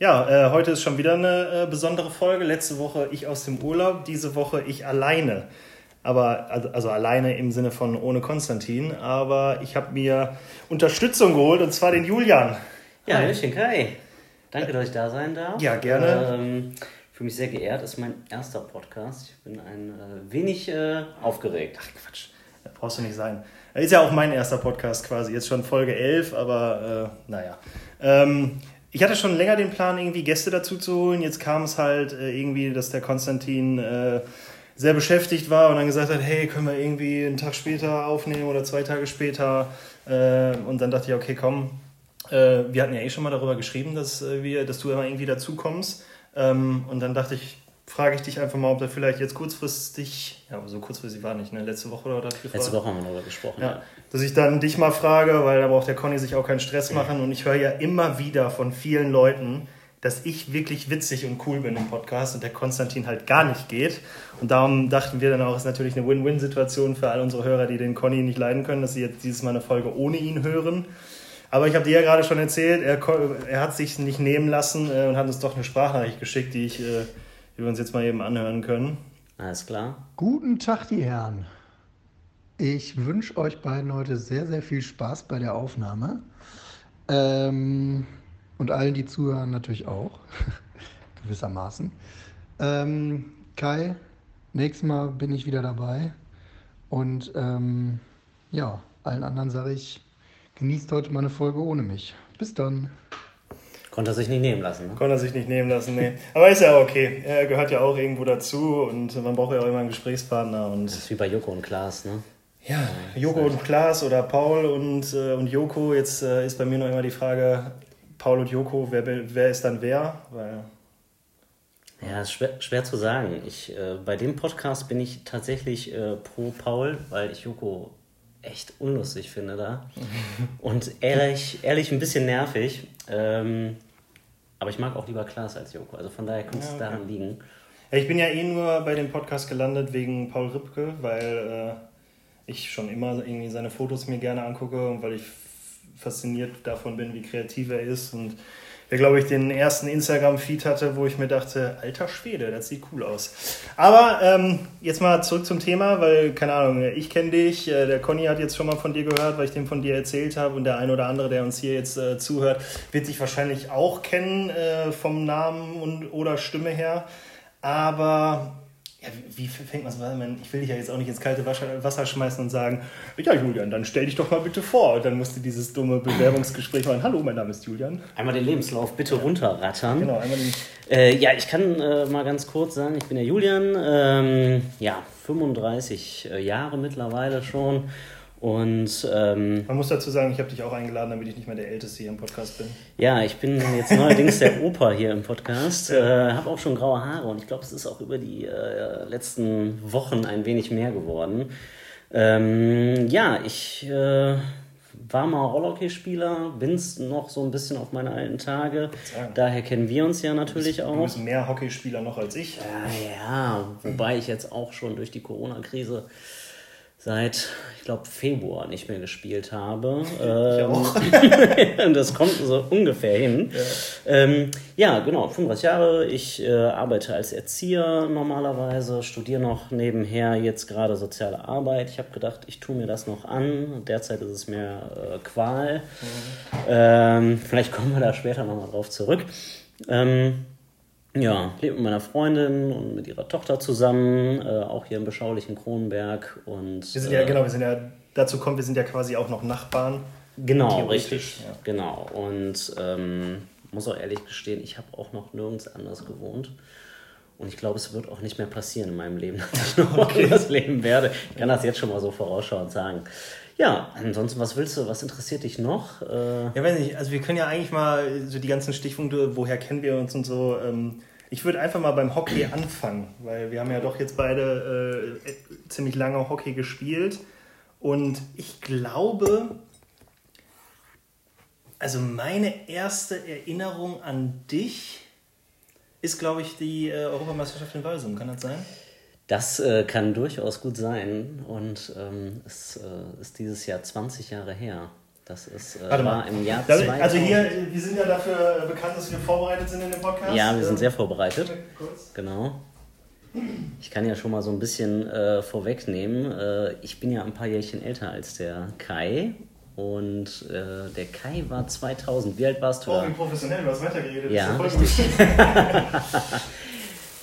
Ja, äh, heute ist schon wieder eine äh, besondere Folge. Letzte Woche ich aus dem Urlaub, diese Woche ich alleine. Aber also, also alleine im Sinne von ohne Konstantin. Aber ich habe mir Unterstützung geholt und zwar den Julian. Ja, Hallöchen Kai. Danke, dass ich da sein darf. Ja, gerne. Ähm, für mich sehr geehrt. Ist mein erster Podcast. Ich bin ein äh, wenig äh, aufgeregt. Ach Quatsch, das brauchst du nicht sein. Ist ja auch mein erster Podcast quasi. Jetzt schon Folge 11, aber äh, naja. Ähm, ich hatte schon länger den Plan, irgendwie Gäste dazu zu holen. Jetzt kam es halt äh, irgendwie, dass der Konstantin äh, sehr beschäftigt war und dann gesagt hat, hey, können wir irgendwie einen Tag später aufnehmen oder zwei Tage später. Äh, und dann dachte ich, okay, komm. Äh, wir hatten ja eh schon mal darüber geschrieben, dass, äh, wir, dass du immer irgendwie dazu kommst. Ähm, und dann dachte ich, frage ich dich einfach mal, ob da vielleicht jetzt kurzfristig, ja, aber so kurzfristig war nicht, ne? Letzte Woche oder das Letzte Woche haben wir darüber gesprochen. Ja, dass ich dann dich mal frage, weil da braucht der Conny sich auch keinen Stress machen und ich höre ja immer wieder von vielen Leuten, dass ich wirklich witzig und cool bin im Podcast und der Konstantin halt gar nicht geht. Und darum dachten wir dann auch, es ist natürlich eine Win-Win-Situation für all unsere Hörer, die den Conny nicht leiden können, dass sie jetzt dieses Mal eine Folge ohne ihn hören. Aber ich habe dir ja gerade schon erzählt, er, er hat sich nicht nehmen lassen äh, und hat uns doch eine Sprachnachricht geschickt, die, ich, äh, die wir uns jetzt mal eben anhören können. Alles klar. Guten Tag, die Herren. Ich wünsche euch beiden heute sehr, sehr viel Spaß bei der Aufnahme. Ähm, und allen, die zuhören, natürlich auch. Gewissermaßen. Ähm, Kai, nächstes Mal bin ich wieder dabei. Und ähm, ja, allen anderen sage ich, genießt heute mal eine Folge ohne mich. Bis dann. Konnte er sich nicht nehmen lassen. Ne? Konnte er sich nicht nehmen lassen, nee. Aber ist ja okay. Er gehört ja auch irgendwo dazu und man braucht ja auch immer einen Gesprächspartner. Und das ist wie bei Joko und Klaas, ne? Ja, Joko und Klaas oder Paul und, äh, und Joko. Jetzt äh, ist bei mir noch immer die Frage, Paul und Joko, wer, wer ist dann wer? Weil ja, ist schwer, schwer zu sagen. Ich, äh, bei dem Podcast bin ich tatsächlich äh, pro Paul, weil ich Joko echt unlustig finde da. Und ehrlich, ehrlich ein bisschen nervig. Ähm, aber ich mag auch lieber Klaas als Joko. Also von daher könnte es ja, okay. daran liegen. Ja, ich bin ja eh nur bei dem Podcast gelandet wegen Paul Ripke, weil äh, ich schon immer irgendwie seine Fotos mir gerne angucke und weil ich fasziniert davon bin, wie kreativ er ist und der, glaube ich, den ersten Instagram-Feed hatte, wo ich mir dachte, alter Schwede, das sieht cool aus. Aber ähm, jetzt mal zurück zum Thema, weil, keine Ahnung, ich kenne dich, äh, der Conny hat jetzt schon mal von dir gehört, weil ich dem von dir erzählt habe und der ein oder andere, der uns hier jetzt äh, zuhört, wird dich wahrscheinlich auch kennen äh, vom Namen und oder Stimme her. Aber ja, wie fängt man es an? Ich will dich ja jetzt auch nicht ins kalte Wasser schmeißen und sagen, ja Julian, dann stell dich doch mal bitte vor. Und dann musst du dieses dumme Bewerbungsgespräch machen. Hallo, mein Name ist Julian. Einmal den Lebenslauf bitte runterrattern. Genau, einmal den... Äh, ja, ich kann äh, mal ganz kurz sagen, ich bin der Julian, ähm, ja, 35 äh, Jahre mittlerweile schon und ähm, man muss dazu sagen, ich habe dich auch eingeladen, damit ich nicht mehr der Älteste hier im Podcast bin. Ja, ich bin jetzt neuerdings der Opa hier im Podcast. Äh, habe auch schon graue Haare und ich glaube, es ist auch über die äh, letzten Wochen ein wenig mehr geworden. Ähm, ja, ich äh, war mal Rollhockeyspieler, bin es noch so ein bisschen auf meine alten Tage. Daher kennen wir uns ja natürlich du bist, auch. Du bist mehr Hockeyspieler noch als ich. Ja, ja, wobei ich jetzt auch schon durch die Corona-Krise seit, ich glaube, Februar nicht mehr gespielt habe. Ähm, das kommt so ungefähr hin. Ja, ähm, ja genau, 35 Jahre. Ich äh, arbeite als Erzieher normalerweise, studiere noch nebenher jetzt gerade soziale Arbeit. Ich habe gedacht, ich tue mir das noch an. Derzeit ist es mir äh, Qual. Mhm. Ähm, vielleicht kommen wir da später nochmal drauf zurück. Ähm, ja, lebe mit meiner Freundin und mit ihrer Tochter zusammen, äh, auch hier im beschaulichen Kronberg. Und, wir sind ja, äh, genau, wir sind ja, dazu kommt, wir sind ja quasi auch noch Nachbarn. Genau, richtig. Ja. Genau. Und ähm, muss auch ehrlich gestehen, ich habe auch noch nirgends anders gewohnt. Und ich glaube, es wird auch nicht mehr passieren in meinem Leben, dass ich noch okay. anders leben werde. Ich kann das jetzt schon mal so vorausschauend sagen. Ja, ansonsten, was willst du, was interessiert dich noch? Äh ja, weiß nicht, also wir können ja eigentlich mal so die ganzen Stichpunkte, woher kennen wir uns und so. Ähm, ich würde einfach mal beim Hockey anfangen, weil wir haben ja doch jetzt beide äh, ziemlich lange Hockey gespielt. Und ich glaube, also meine erste Erinnerung an dich ist, glaube ich, die äh, Europameisterschaft in Walsum. Kann das sein? Das äh, kann durchaus gut sein und ähm, es äh, ist dieses Jahr 20 Jahre her. Das ist, äh, Warte mal. im Jahr 2000. Also hier, wir sind ja dafür bekannt, dass wir vorbereitet sind in dem Podcast. Ja, wir sind sehr vorbereitet. Genau. Ich kann ja schon mal so ein bisschen äh, vorwegnehmen. Äh, ich bin ja ein paar Jährchen älter als der Kai. Und äh, der Kai war 2000. Wie alt warst du? Oh, wie professionell, du hast weitergeredet. Ja, richtig.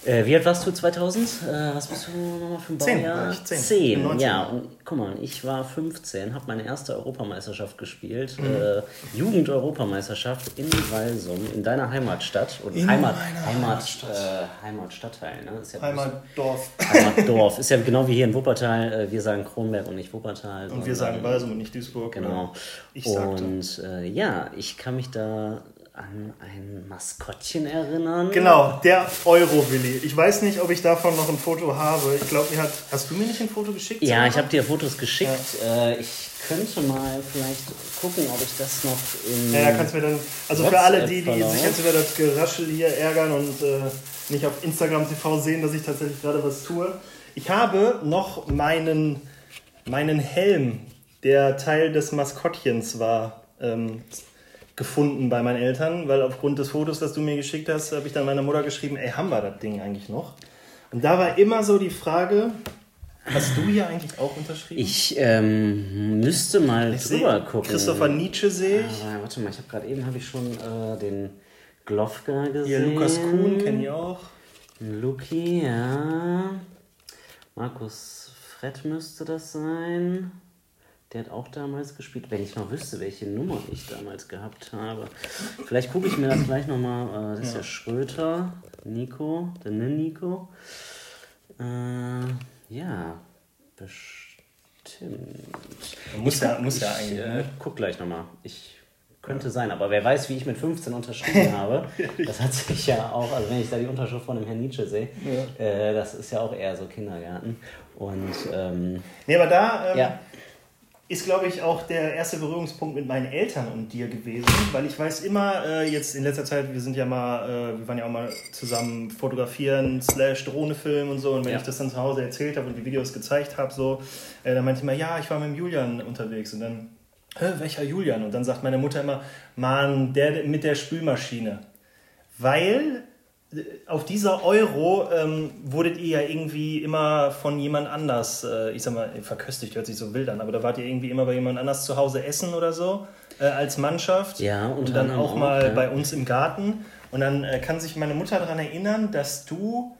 Äh, wie alt warst du 2000? Äh, was bist du nochmal für ein Baujahr? Zehn. Zehn. Zehn. Ja, und guck mal, ich war 15, habe meine erste Europameisterschaft gespielt. Mhm. Äh, Jugend-Europameisterschaft in Walsum, in deiner Heimatstadt. Und in Heimat, Heimat. Äh, Heimatstadtteil. Ne? Ist ja Heimatdorf. Heimatdorf. Ist ja genau wie hier in Wuppertal. Äh, wir sagen Kronberg und nicht Wuppertal. Und wir sagen Walsum und nicht Duisburg. Genau. Ich und äh, ja, ich kann mich da an ein Maskottchen erinnern. Genau, der Euro-Willi. Ich weiß nicht, ob ich davon noch ein Foto habe. Ich glaube, mir hat. Hast du mir nicht ein Foto geschickt? Ja, ich habe dir Fotos geschickt. Ja. Äh, ich könnte mal vielleicht gucken, ob ich das noch in. Ja, ja kannst mir dann. Also WhatsApp für alle, die, die sich jetzt über das Geraschel hier ärgern und äh, nicht auf Instagram TV sehen, dass ich tatsächlich gerade was tue. Ich habe noch meinen, meinen Helm, der Teil des Maskottchens war. Ähm, gefunden bei meinen Eltern, weil aufgrund des Fotos, das du mir geschickt hast, habe ich dann meiner Mutter geschrieben, ey, haben wir das Ding eigentlich noch? Und da war immer so die Frage, hast du hier eigentlich auch unterschrieben? Ich ähm, müsste mal ich drüber gucken. Christopher Nietzsche sehe ich. Ah, warte mal, ich habe gerade eben habe ich schon äh, den Glofka gesehen. Hier Lukas Kuhn kenne ich auch. Luki, ja. Markus Fred müsste das sein. Der hat auch damals gespielt. Wenn ich noch wüsste, welche Nummer ich damals gehabt habe. Vielleicht gucke ich mir das gleich nochmal. Äh, das ist ja. ja Schröter, Nico, der Nico. Äh, ja, bestimmt. Muss ja, muss ja eigentlich. Äh, guck gleich nochmal. Ich könnte sein, aber wer weiß, wie ich mit 15 unterschrieben habe. Das hat sich ja auch, also wenn ich da die Unterschrift von dem Herrn Nietzsche sehe, ja. äh, das ist ja auch eher so Kindergarten. Und ähm, nee, aber da ähm, ja ist, glaube ich, auch der erste Berührungspunkt mit meinen Eltern und dir gewesen, weil ich weiß immer, äh, jetzt in letzter Zeit, wir sind ja mal, äh, wir waren ja auch mal zusammen fotografieren, slash Drohnefilm und so, und wenn ja. ich das dann zu Hause erzählt habe und die Videos gezeigt habe, so, äh, dann meinte ich immer, ja, ich war mit dem Julian unterwegs und dann, Hä, welcher Julian? Und dann sagt meine Mutter immer, Mann, der mit der Spülmaschine. Weil auf dieser Euro ähm, wurdet ihr ja irgendwie immer von jemand anders, äh, ich sag mal, verköstigt hört sich so wild an, aber da wart ihr irgendwie immer bei jemand anders zu Hause essen oder so äh, als Mannschaft. Ja, und dann auch, auch mal ja. bei uns im Garten. Und dann äh, kann sich meine Mutter daran erinnern, dass du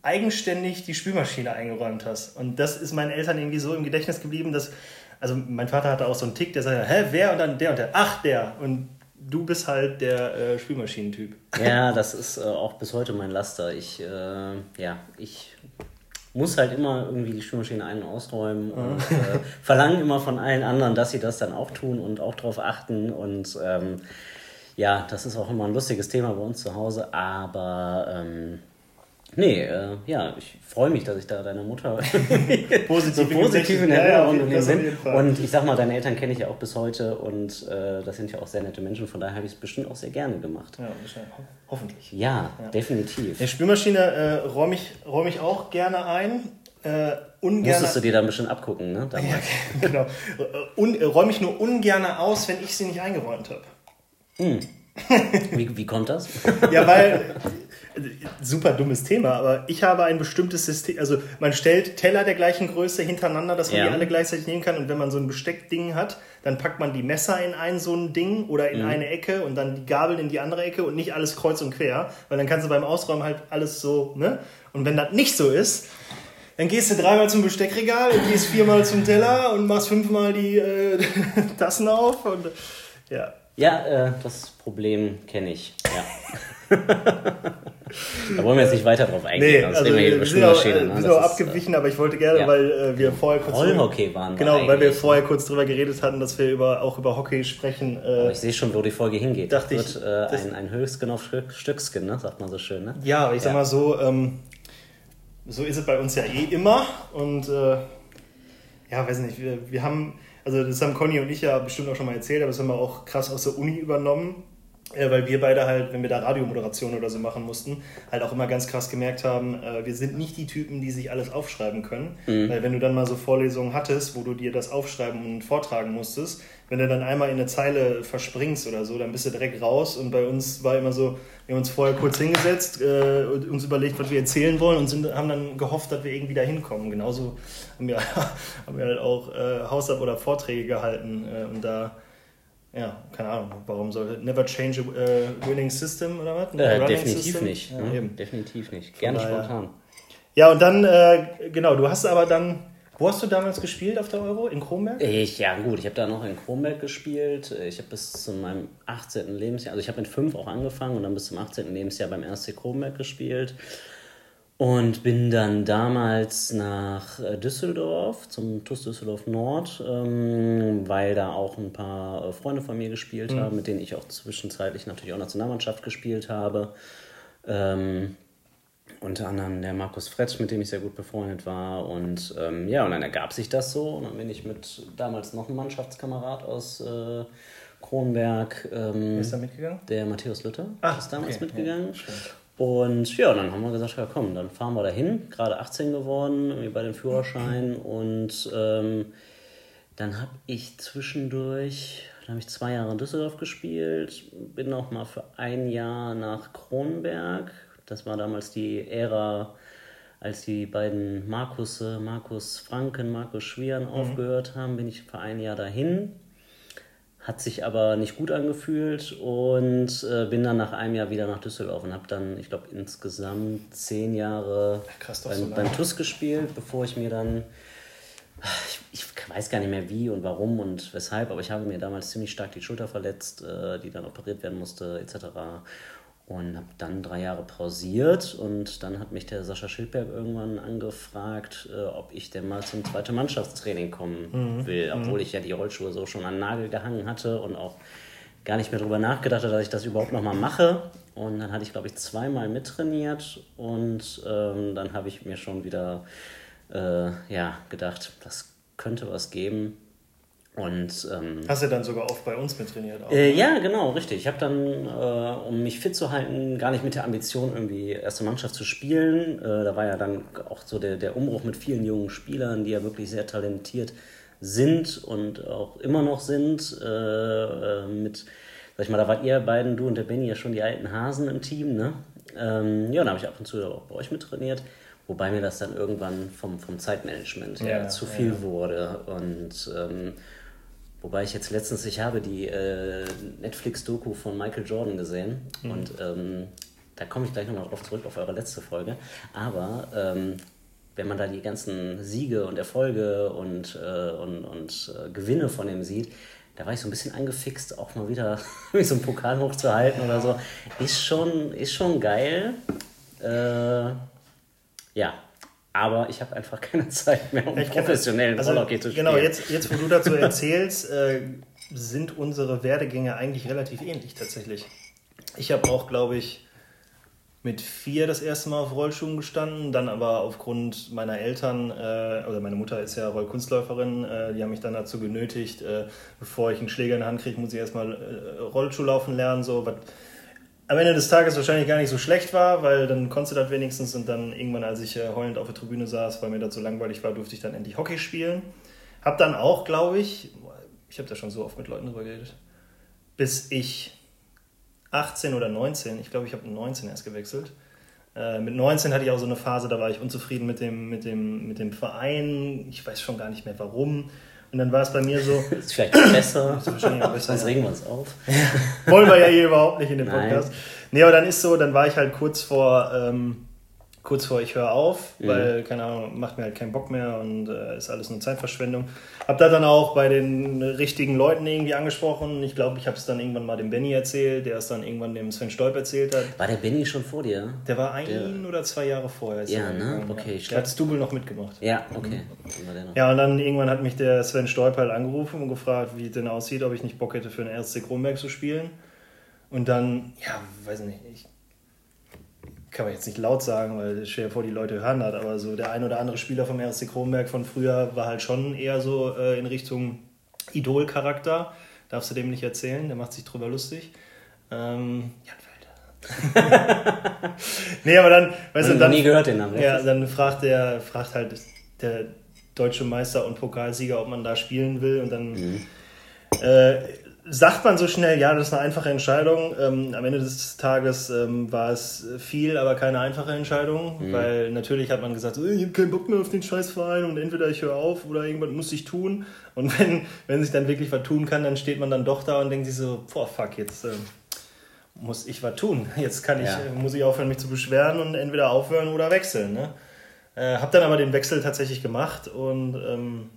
eigenständig die Spülmaschine eingeräumt hast. Und das ist meinen Eltern irgendwie so im Gedächtnis geblieben, dass, also mein Vater hatte auch so einen Tick, der sagte, hä, wer? Und dann der und der, ach, der. Und du bist halt der äh, Spülmaschinentyp. Ja, das ist äh, auch bis heute mein Laster. Ich, äh, ja, ich muss halt immer irgendwie die Spülmaschine ein- und ausräumen mhm. und äh, verlange immer von allen anderen, dass sie das dann auch tun und auch darauf achten. Und ähm, ja, das ist auch immer ein lustiges Thema bei uns zu Hause, aber ähm, Nee, äh, ja, ich freue mich, dass ich da deine Mutter positiv, so positiv in Erinnerung ja, bin. Und ich sag mal, deine Eltern kenne ich ja auch bis heute und äh, das sind ja auch sehr nette Menschen, von daher habe ich es bestimmt auch sehr gerne gemacht. Ja, hoffentlich. Ja, ja. definitiv. Die Spülmaschine äh, räume ich, räum ich auch gerne ein. Äh, ungerne, Musstest du dir dann bestimmt abgucken, ne? Damals. Ja, genau. Äh, un, räume ich nur ungern aus, wenn ich sie nicht eingeräumt habe. Hm. wie, wie kommt das? ja, weil super dummes Thema, aber ich habe ein bestimmtes System, also man stellt Teller der gleichen Größe hintereinander, dass man ja. die alle gleichzeitig nehmen kann und wenn man so ein Besteckding hat, dann packt man die Messer in ein so ein Ding oder in mhm. eine Ecke und dann die Gabeln in die andere Ecke und nicht alles kreuz und quer, weil dann kannst du beim Ausräumen halt alles so, ne? Und wenn das nicht so ist, dann gehst du dreimal zum Besteckregal und gehst viermal zum Teller und machst fünfmal die äh, Tassen auf und ja. Ja, äh, das Problem kenne ich. Ja. Da wollen wir jetzt nicht weiter drauf eingehen. Nee, also wir, wir sind auch, äh, ne? sind auch abgewichen, aber ich wollte gerne, ja. weil äh, wir vorher kurz Rollhockey waren Genau, weil wir vorher kurz drüber geredet hatten, dass wir über, auch über Hockey sprechen. Äh, ich sehe schon, wo die Folge hingeht. Dachte das wird äh, ein, ein Höchstgen auf Stückskin, ne? sagt man so schön. Ne? Ja, aber ich ja. sag mal so, ähm, so ist es bei uns ja eh immer. Und äh, ja, weiß nicht, wir, wir haben, also das haben Conny und ich ja bestimmt auch schon mal erzählt, aber das haben wir auch krass aus der Uni übernommen weil wir beide halt, wenn wir da Radiomoderation oder so machen mussten, halt auch immer ganz krass gemerkt haben, äh, wir sind nicht die Typen, die sich alles aufschreiben können. Mhm. Weil wenn du dann mal so Vorlesungen hattest, wo du dir das aufschreiben und vortragen musstest, wenn du dann einmal in eine Zeile verspringst oder so, dann bist du direkt raus. Und bei uns war immer so, wir haben uns vorher kurz hingesetzt, äh, uns überlegt, was wir erzählen wollen und sind, haben dann gehofft, dass wir irgendwie da hinkommen. Genauso haben wir, haben wir halt auch äh, Hausab- oder Vorträge gehalten äh, und da ja, keine Ahnung, warum soll never change a uh, winning system oder was? Äh, definitiv system? nicht. Ja, ne? Definitiv nicht. Gerne spontan. Ja, und dann, äh, genau, du hast aber dann wo hast du damals gespielt auf der Euro? In Kronberg? Ich, ja, gut, ich habe da noch in Kronberg gespielt. Ich habe bis zu meinem 18. Lebensjahr, also ich habe mit 5 auch angefangen und dann bis zum 18. Lebensjahr beim RC Kronberg gespielt. Und bin dann damals nach äh, Düsseldorf, zum TuS Düsseldorf Nord, ähm, weil da auch ein paar äh, Freunde von mir gespielt mhm. haben, mit denen ich auch zwischenzeitlich natürlich auch Nationalmannschaft gespielt habe. Ähm, unter anderem der Markus Fretsch, mit dem ich sehr gut befreundet war. Und ähm, ja, und dann ergab sich das so. Und dann bin ich mit damals noch einem Mannschaftskamerad aus äh, Kronberg. Ähm, Wer ist da mitgegangen? Der Matthäus Lütter Ach, ist damals okay. mitgegangen. Ja, und ja, dann haben wir gesagt, ja komm, dann fahren wir dahin. Gerade 18 geworden, irgendwie bei dem Führerschein. Und ähm, dann habe ich zwischendurch, dann habe ich zwei Jahre in Düsseldorf gespielt, bin auch mal für ein Jahr nach Kronberg das war damals die Ära, als die beiden Markus, Markus Franken, Markus Schwieren mhm. aufgehört haben, bin ich für ein Jahr dahin. Hat sich aber nicht gut angefühlt und äh, bin dann nach einem Jahr wieder nach Düsseldorf und habe dann, ich glaube, insgesamt zehn Jahre Krass, beim, so beim TUS gespielt, bevor ich mir dann, ich, ich, weiß gar nicht mehr wie und warum und weshalb, aber ich habe mir damals ziemlich stark die Schulter verletzt, äh, die dann operiert werden musste, etc und habe dann drei Jahre pausiert und dann hat mich der Sascha Schildberg irgendwann angefragt, äh, ob ich denn mal zum zweiten Mannschaftstraining kommen mhm. will, obwohl mhm. ich ja die Rollschuhe so schon an den Nagel gehangen hatte und auch gar nicht mehr darüber nachgedacht habe, dass ich das überhaupt nochmal mache. Und dann hatte ich, glaube ich, zweimal mittrainiert und ähm, dann habe ich mir schon wieder äh, ja, gedacht, das könnte was geben. Und, ähm, Hast du dann sogar oft bei uns mit trainiert? Auch, äh, ja, genau, richtig. Ich habe dann, äh, um mich fit zu halten, gar nicht mit der Ambition, irgendwie erste Mannschaft zu spielen. Äh, da war ja dann auch so der, der Umbruch mit vielen jungen Spielern, die ja wirklich sehr talentiert sind und auch immer noch sind. Äh, äh, mit, sag ich mal, da wart ihr beiden, du und der Benny, ja schon die alten Hasen im Team, ne? Ähm, ja, da habe ich ab und zu auch bei euch mit trainiert. Wobei mir das dann irgendwann vom, vom Zeitmanagement ja, zu viel ja. wurde. Und ähm, Wobei ich jetzt letztens, ich habe die äh, Netflix-Doku von Michael Jordan gesehen mhm. und ähm, da komme ich gleich nochmal drauf zurück, auf eure letzte Folge. Aber ähm, wenn man da die ganzen Siege und Erfolge und, äh, und, und äh, Gewinne von ihm sieht, da war ich so ein bisschen angefixt, auch mal wieder so einen Pokal hochzuhalten oder so. Ist schon, ist schon geil. Äh, ja, aber ich habe einfach keine Zeit mehr, um ich professionellen also, Rollhockey zu spielen. Genau, jetzt, jetzt wo du dazu erzählst, äh, sind unsere Werdegänge eigentlich relativ ähnlich tatsächlich. Ich habe auch, glaube ich, mit vier das erste Mal auf Rollschuhen gestanden, dann aber aufgrund meiner Eltern, äh, oder meine Mutter ist ja Rollkunstläuferin, äh, die haben mich dann dazu genötigt, äh, bevor ich einen Schläger in der Hand kriege, muss ich erstmal äh, Rollschuh laufen lernen, so was am Ende des Tages wahrscheinlich gar nicht so schlecht war, weil dann konntest du das wenigstens und dann irgendwann, als ich äh, heulend auf der Tribüne saß, weil mir das so langweilig war, durfte ich dann endlich Hockey spielen. Hab dann auch, glaube ich, ich habe da schon so oft mit Leuten drüber geredet, bis ich 18 oder 19, ich glaube, ich habe 19 erst gewechselt. Äh, mit 19 hatte ich auch so eine Phase, da war ich unzufrieden mit dem, mit, dem, mit dem Verein. Ich weiß schon gar nicht mehr warum. Und dann war es bei mir so. ist vielleicht besser. Ist wahrscheinlich auch besser. Sonst regen wir uns auf. Wollen wir ja hier überhaupt nicht in dem Podcast. Nein. Nee, aber dann ist so, dann war ich halt kurz vor. Ähm, kurz vor ich höre auf, mhm. weil, keine Ahnung, macht mir halt keinen Bock mehr und äh, ist alles nur Zeitverschwendung. Hab da dann auch bei den richtigen Leuten irgendwie angesprochen. Ich glaube, ich habe es dann irgendwann mal dem Benny erzählt, der es dann irgendwann dem Sven Stolp erzählt hat. War der Benny schon vor dir? Der war ein der... oder zwei Jahre vorher. Ja, ne? Okay. Ich der hat das Double noch mitgemacht. Ja, okay. Mhm. Ja, und dann irgendwann hat mich der Sven Stolp halt angerufen und gefragt, wie es denn aussieht, ob ich nicht Bock hätte, für den RSC Kronberg zu spielen. Und dann, ja, weiß nicht, ich kann man jetzt nicht laut sagen, weil stell vor, die Leute hören das, aber so der ein oder andere Spieler vom RSC Kronberg von früher war halt schon eher so äh, in Richtung Idol-Charakter. Darfst du dem nicht erzählen, der macht sich drüber lustig. Ähm, Jan Felder. nee, aber dann, weißt du, dann, nie gehört den Namen. Ja, dann fragt der, fragt halt der deutsche Meister und Pokalsieger, ob man da spielen will und dann. Mhm Äh, sagt man so schnell, ja, das ist eine einfache Entscheidung. Ähm, am Ende des Tages ähm, war es viel, aber keine einfache Entscheidung, mhm. weil natürlich hat man gesagt, so, ich habe keinen Bock mehr auf den Scheißverein und entweder ich höre auf oder irgendwas muss ich tun. Und wenn, wenn sich dann wirklich was tun kann, dann steht man dann doch da und denkt sich so, boah, fuck, jetzt äh, muss ich was tun. Jetzt kann ich, ja. Äh, muss ich aufhören, mich zu beschweren und entweder aufhören oder wechseln. Ne? Äh, hab dann aber den Wechsel tatsächlich gemacht und ähm,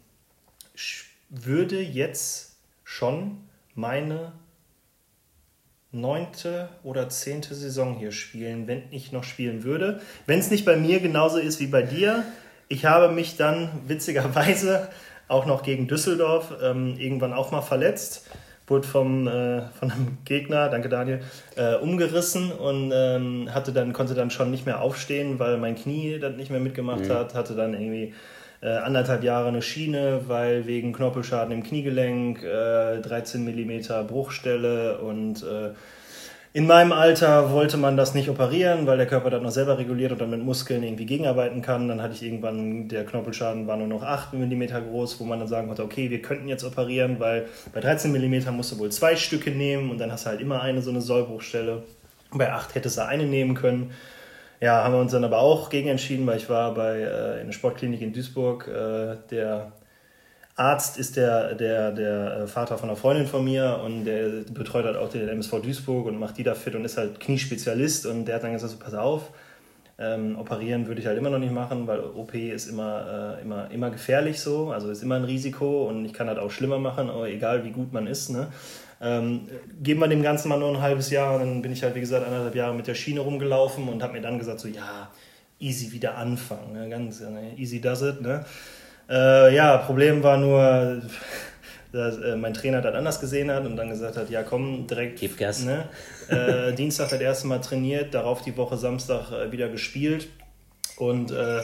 würde jetzt schon meine neunte oder zehnte Saison hier spielen, wenn ich noch spielen würde. Wenn es nicht bei mir genauso ist wie bei dir. Ich habe mich dann witzigerweise auch noch gegen Düsseldorf ähm, irgendwann auch mal verletzt. Wurde vom, äh, von einem Gegner, danke Daniel, äh, umgerissen und ähm, hatte dann, konnte dann schon nicht mehr aufstehen, weil mein Knie das nicht mehr mitgemacht mhm. hat. Hatte dann irgendwie äh, anderthalb Jahre eine Schiene, weil wegen Knorpelschaden im Kniegelenk, äh, 13 mm Bruchstelle und äh, in meinem Alter wollte man das nicht operieren, weil der Körper das noch selber reguliert und dann mit Muskeln irgendwie gegenarbeiten kann. Dann hatte ich irgendwann, der Knorpelschaden war nur noch 8 mm groß, wo man dann sagen konnte, okay, wir könnten jetzt operieren, weil bei 13 mm musst du wohl zwei Stücke nehmen und dann hast du halt immer eine so eine Sollbruchstelle. Bei 8 hättest du eine nehmen können. Ja, haben wir uns dann aber auch gegen entschieden, weil ich war bei äh, in der Sportklinik in Duisburg. Äh, der Arzt ist der, der, der äh, Vater von einer Freundin von mir und der betreut halt auch den MSV Duisburg und macht die da fit und ist halt Kniespezialist und der hat dann gesagt, so, pass auf, ähm, operieren würde ich halt immer noch nicht machen, weil OP ist immer, äh, immer, immer gefährlich so, also ist immer ein Risiko und ich kann halt auch schlimmer machen, aber egal wie gut man ist. Ne? Ähm, geben wir dem Ganzen mal nur ein halbes Jahr. Und dann bin ich halt, wie gesagt, anderthalb Jahre mit der Schiene rumgelaufen und habe mir dann gesagt, so ja, easy wieder anfangen. Ne? Ganz ne? easy does it. Ne? Äh, ja, Problem war nur, dass äh, mein Trainer das anders gesehen hat und dann gesagt hat, ja komm, direkt. Gib Gas. Ne? Äh, Dienstag das erste Mal trainiert, darauf die Woche Samstag äh, wieder gespielt. Und äh,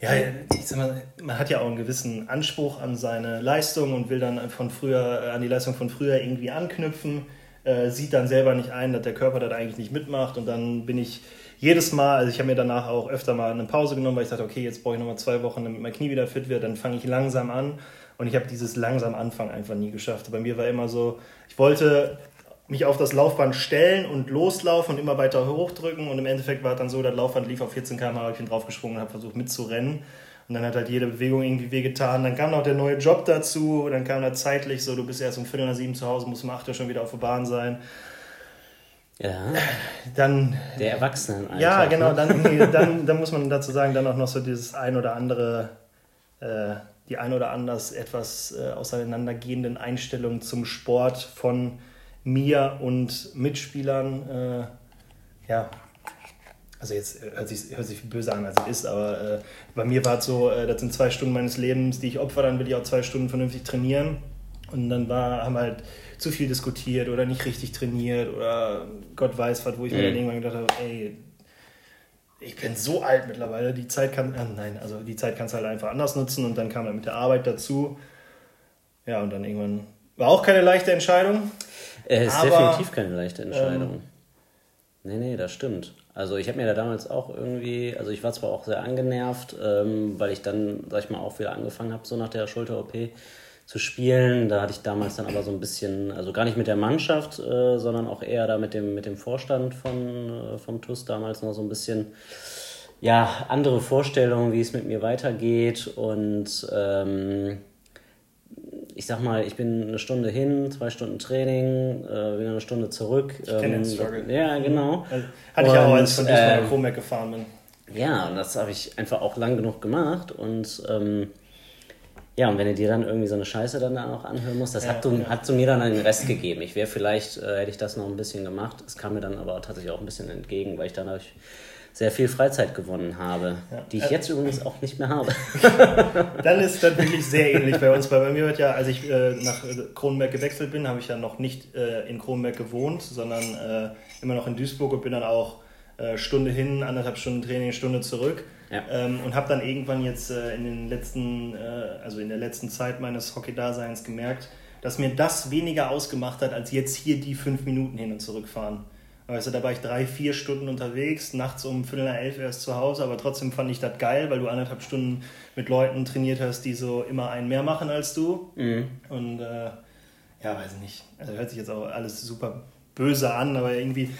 ja, ich sag mal, man hat ja auch einen gewissen Anspruch an seine Leistung und will dann von früher, äh, an die Leistung von früher irgendwie anknüpfen, äh, sieht dann selber nicht ein, dass der Körper das eigentlich nicht mitmacht und dann bin ich jedes Mal, also ich habe mir danach auch öfter mal eine Pause genommen, weil ich dachte, okay, jetzt brauche ich nochmal zwei Wochen, damit mein Knie wieder fit wird, dann fange ich langsam an und ich habe dieses langsam Anfangen einfach nie geschafft. Bei mir war immer so, ich wollte mich auf das Laufband stellen und loslaufen und immer weiter hochdrücken. Und im Endeffekt war es dann so, das Laufband lief auf 14 km, habe ich bin draufgesprungen und habe versucht mitzurennen. Und dann hat halt jede Bewegung irgendwie wehgetan. Dann kam noch der neue Job dazu. Dann kam da zeitlich so, du bist erst um Viertel nach sieben zu Hause, musst um acht Uhr schon wieder auf der Bahn sein. Ja. Dann. Der Erwachsenen. Ja, genau. Dann, dann, dann muss man dazu sagen, dann auch noch so dieses ein oder andere, äh, die ein oder anders etwas äh, auseinandergehenden Einstellungen zum Sport von mir und Mitspielern, äh, ja, also jetzt hört sich, hört sich böse an, als es ist, aber äh, bei mir war es so, äh, das sind zwei Stunden meines Lebens, die ich opfer, dann will ich auch zwei Stunden vernünftig trainieren. Und dann war, haben wir halt zu viel diskutiert oder nicht richtig trainiert oder Gott weiß was, wo ich mhm. mir dann irgendwann gedacht habe, ey, ich bin so alt mittlerweile, die Zeit kann, äh, nein, also die Zeit kannst du halt einfach anders nutzen und dann kam er mit der Arbeit dazu. Ja, und dann irgendwann war auch keine leichte Entscheidung. Es ist aber, definitiv keine leichte Entscheidung. Ähm, nee, nee, das stimmt. Also ich habe mir da damals auch irgendwie, also ich war zwar auch sehr angenervt, ähm, weil ich dann, sag ich mal, auch wieder angefangen habe, so nach der Schulter-OP zu spielen. Da hatte ich damals dann aber so ein bisschen, also gar nicht mit der Mannschaft, äh, sondern auch eher da mit dem, mit dem Vorstand von, äh, vom TUS damals noch so ein bisschen, ja, andere Vorstellungen, wie es mit mir weitergeht und ähm, ich sag mal, ich bin eine Stunde hin, zwei Stunden Training, äh, wieder eine Stunde zurück. Ich ähm, den Struggle. Ja, genau. Also, hatte ich auch, als ich von Duisburg nach Kronberg gefahren bin. Ja, und das habe ich einfach auch lang genug gemacht und ähm, ja, und wenn du dir dann irgendwie so eine Scheiße dann da noch anhören musst, das ja, hat, du, ja. hat zu mir dann den Rest gegeben. Ich wäre vielleicht, äh, hätte ich das noch ein bisschen gemacht. Es kam mir dann aber tatsächlich auch ein bisschen entgegen, weil ich dann ich sehr viel Freizeit gewonnen habe, ja. die ich äh, jetzt übrigens auch nicht mehr habe. dann ist das wirklich sehr ähnlich bei uns, weil bei mir wird ja, als ich äh, nach äh, Kronenberg gewechselt bin, habe ich ja noch nicht äh, in Kronenberg gewohnt, sondern äh, immer noch in Duisburg und bin dann auch äh, Stunde hin, anderthalb Stunden Training, Stunde zurück. Ja. Ähm, und habe dann irgendwann jetzt in den letzten, also in der letzten Zeit meines Hockey-Daseins gemerkt, dass mir das weniger ausgemacht hat, als jetzt hier die fünf Minuten hin und zurück fahren. Weißt du, da war ich drei, vier Stunden unterwegs, nachts um Viertel nach elf erst zu Hause, aber trotzdem fand ich das geil, weil du anderthalb Stunden mit Leuten trainiert hast, die so immer einen mehr machen als du. Mhm. Und äh, ja, weiß ich nicht. Also hört sich jetzt auch alles super böse an, aber irgendwie.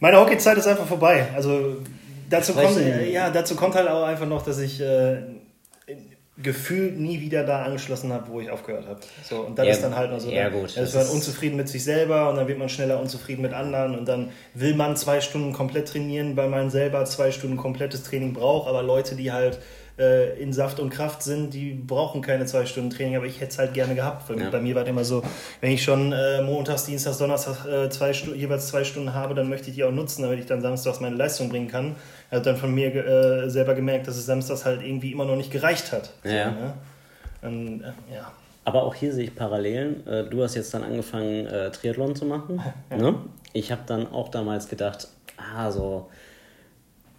Meine Hockeyzeit ist einfach vorbei. Also dazu kommt, ja, dazu kommt halt auch einfach noch, dass ich äh, gefühlt nie wieder da angeschlossen habe, wo ich aufgehört habe. So, und dann ja, ist dann halt noch so, ja, gut, dann ist man unzufrieden mit sich selber und dann wird man schneller unzufrieden mit anderen und dann will man zwei Stunden komplett trainieren, weil man selber zwei Stunden komplettes Training braucht, aber Leute, die halt äh, in Saft und Kraft sind, die brauchen keine zwei Stunden Training, aber ich hätte es halt gerne gehabt. Weil ja. Bei mir war es immer so, wenn ich schon äh, montags, dienstags, donnerstags äh, zwei jeweils zwei Stunden habe, dann möchte ich die auch nutzen, damit ich dann samstags meine Leistung bringen kann. Er hat dann von mir äh, selber gemerkt, dass es samstags halt irgendwie immer noch nicht gereicht hat. So, ja. Ne? Und, äh, ja. Aber auch hier sehe ich Parallelen. Äh, du hast jetzt dann angefangen, Triathlon zu machen. Ja. Ne? Ich habe dann auch damals gedacht, ah, so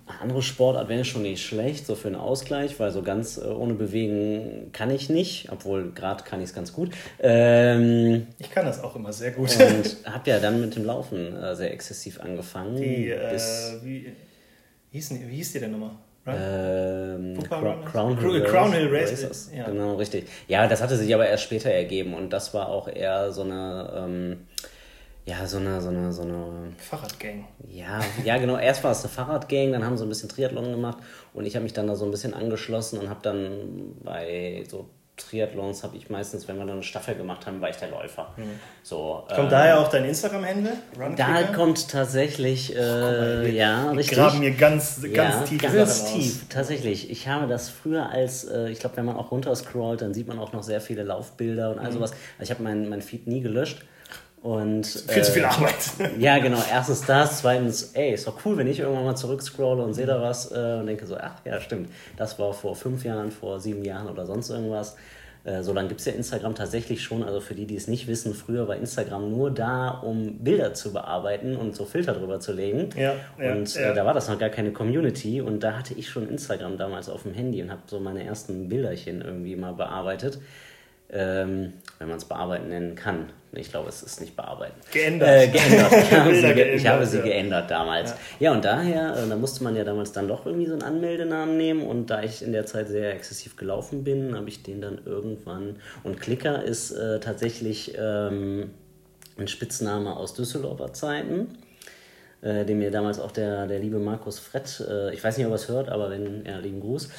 andere Sportart wäre schon nicht schlecht, so für einen Ausgleich, weil so ganz äh, ohne Bewegen kann ich nicht, obwohl gerade kann ich es ganz gut. Ähm, ich kann das auch immer sehr gut. Und habe ja dann mit dem Laufen äh, sehr exzessiv angefangen. Die, äh, wie, hieß, wie hieß die denn nochmal? Ähm, Crown, Crown, Hill, Crown Hill Races. Ja. Genau, richtig. Ja, das hatte sich aber erst später ergeben und das war auch eher so eine. Ähm, ja, so eine, so eine, so eine. Fahrradgang. Ja, ja, genau. Erst war es eine Fahrradgang, dann haben sie ein bisschen Triathlon gemacht und ich habe mich dann da so ein bisschen angeschlossen und habe dann bei so Triathlons habe ich meistens, wenn wir dann eine Staffel gemacht haben, war ich der Läufer. Mhm. So, kommt äh, daher auch dein Instagram-Handle? Da kommt tatsächlich, äh, ja, richtig. graben mir ganz, ganz ja, tief. Ganz tief, aus. tatsächlich. Ich habe das früher als, äh, ich glaube, wenn man auch runterscrollt, dann sieht man auch noch sehr viele Laufbilder und all mhm. sowas. Also ich habe mein, mein Feed nie gelöscht. Und, viel äh, zu viel äh, Arbeit. Ja, genau. Erstens das, zweitens, ey, ist doch cool, wenn ich irgendwann mal zurückscrolle und sehe da was äh, und denke so, ach ja, stimmt, das war vor fünf Jahren, vor sieben Jahren oder sonst irgendwas. Äh, so lange gibt es ja Instagram tatsächlich schon. Also für die, die es nicht wissen, früher war Instagram nur da, um Bilder zu bearbeiten und so Filter drüber zu legen. Ja, und äh, ja. da war das noch gar keine Community. Und da hatte ich schon Instagram damals auf dem Handy und habe so meine ersten Bilderchen irgendwie mal bearbeitet ähm, wenn man es bearbeiten nennen kann. Ich glaube, es ist nicht bearbeiten. Geändert. Äh, geändert. Ich habe, sie, geändert, ich habe sie ja. geändert damals. Ja. ja, und daher, äh, da musste man ja damals dann doch irgendwie so einen Anmeldenamen nehmen und da ich in der Zeit sehr exzessiv gelaufen bin, habe ich den dann irgendwann. Und Klicker ist äh, tatsächlich ähm, ein Spitzname aus Düsseldorfer Zeiten äh, den mir damals auch der, der liebe Markus Frett, äh, ich weiß nicht, ob er es hört, aber wenn, ja, lieben Gruß,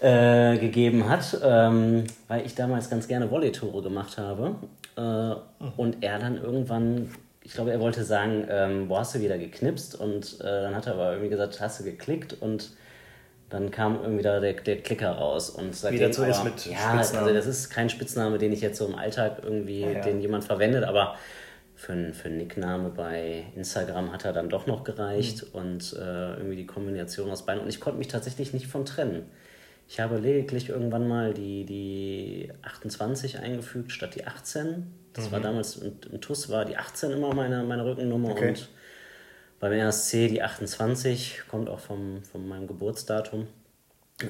äh, gegeben hat, ähm, weil ich damals ganz gerne Volley-Tore gemacht habe. Äh, und er dann irgendwann, ich glaube, er wollte sagen, ähm, wo hast du wieder geknipst? Und äh, dann hat er aber irgendwie gesagt, hast du geklickt? Und dann kam irgendwie da der, der Klicker raus. Und seitdem, Wie das so ist mit Ja, also das ist kein Spitzname, den ich jetzt so im Alltag irgendwie, ja, ja. den jemand verwendet, aber für einen für Nickname bei Instagram hat er dann doch noch gereicht mhm. und äh, irgendwie die Kombination aus beiden. Und ich konnte mich tatsächlich nicht von trennen. Ich habe lediglich irgendwann mal die, die 28 eingefügt statt die 18. Das mhm. war damals, im TUS war die 18 immer meine, meine Rückennummer okay. und beim RSC die 28, kommt auch vom, von meinem Geburtsdatum.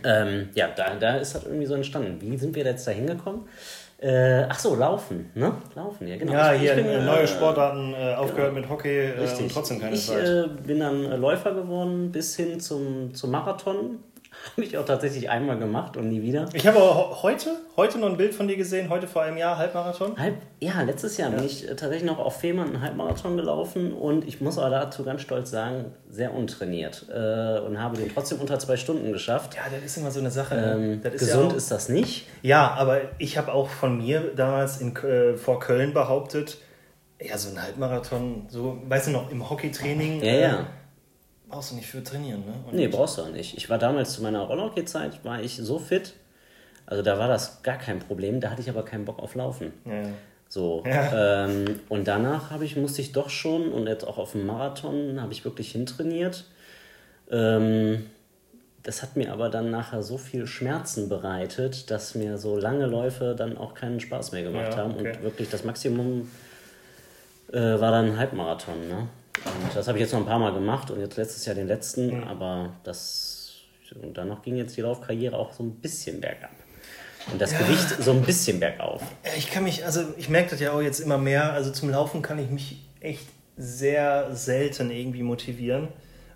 Ähm, ja, da, da ist das irgendwie so entstanden. Wie sind wir jetzt da hingekommen? Äh, ach so, Laufen, ne? Laufen, ja, genau. Ja, ich, hier ich bin, äh, neue Sportarten, äh, aufgehört genau. mit Hockey äh, und trotzdem keine ich, Zeit. Ich äh, bin dann Läufer geworden bis hin zum, zum Marathon habe ich auch tatsächlich einmal gemacht und nie wieder. Ich habe heute, heute noch ein Bild von dir gesehen, heute vor einem Jahr Halbmarathon. Halb, ja, letztes Jahr ja. bin ich äh, tatsächlich noch auf Fehmarn einen Halbmarathon gelaufen und ich muss aber dazu ganz stolz sagen, sehr untrainiert äh, und habe den trotzdem unter zwei Stunden geschafft. Ja, das ist immer so eine Sache. Ne? Ähm, ist gesund ja auch, ist das nicht. Ja, aber ich habe auch von mir damals in, äh, vor Köln behauptet, ja, so ein Halbmarathon, so, weißt du noch, im Hockeytraining. Ja, ja Brauchst du nicht für trainieren, ne? Und nee, brauchst du auch nicht. Ich war damals zu meiner Rollhockey-Zeit, war ich so fit, also da war das gar kein Problem, da hatte ich aber keinen Bock auf Laufen. Ja. So. Ja. Ähm, und danach ich, musste ich doch schon, und jetzt auch auf dem Marathon, habe ich wirklich hintrainiert. Ähm, das hat mir aber dann nachher so viel Schmerzen bereitet, dass mir so lange Läufe dann auch keinen Spaß mehr gemacht ja, haben. Okay. Und wirklich das Maximum äh, war dann ein Halbmarathon. Ne? Und das habe ich jetzt noch ein paar Mal gemacht und jetzt letztes Jahr den letzten, mhm. aber das und danach ging jetzt die Laufkarriere auch so ein bisschen bergab. Und das ja. Gewicht so ein bisschen bergauf. Ich kann mich, also ich merke das ja auch jetzt immer mehr. Also zum Laufen kann ich mich echt sehr selten irgendwie motivieren.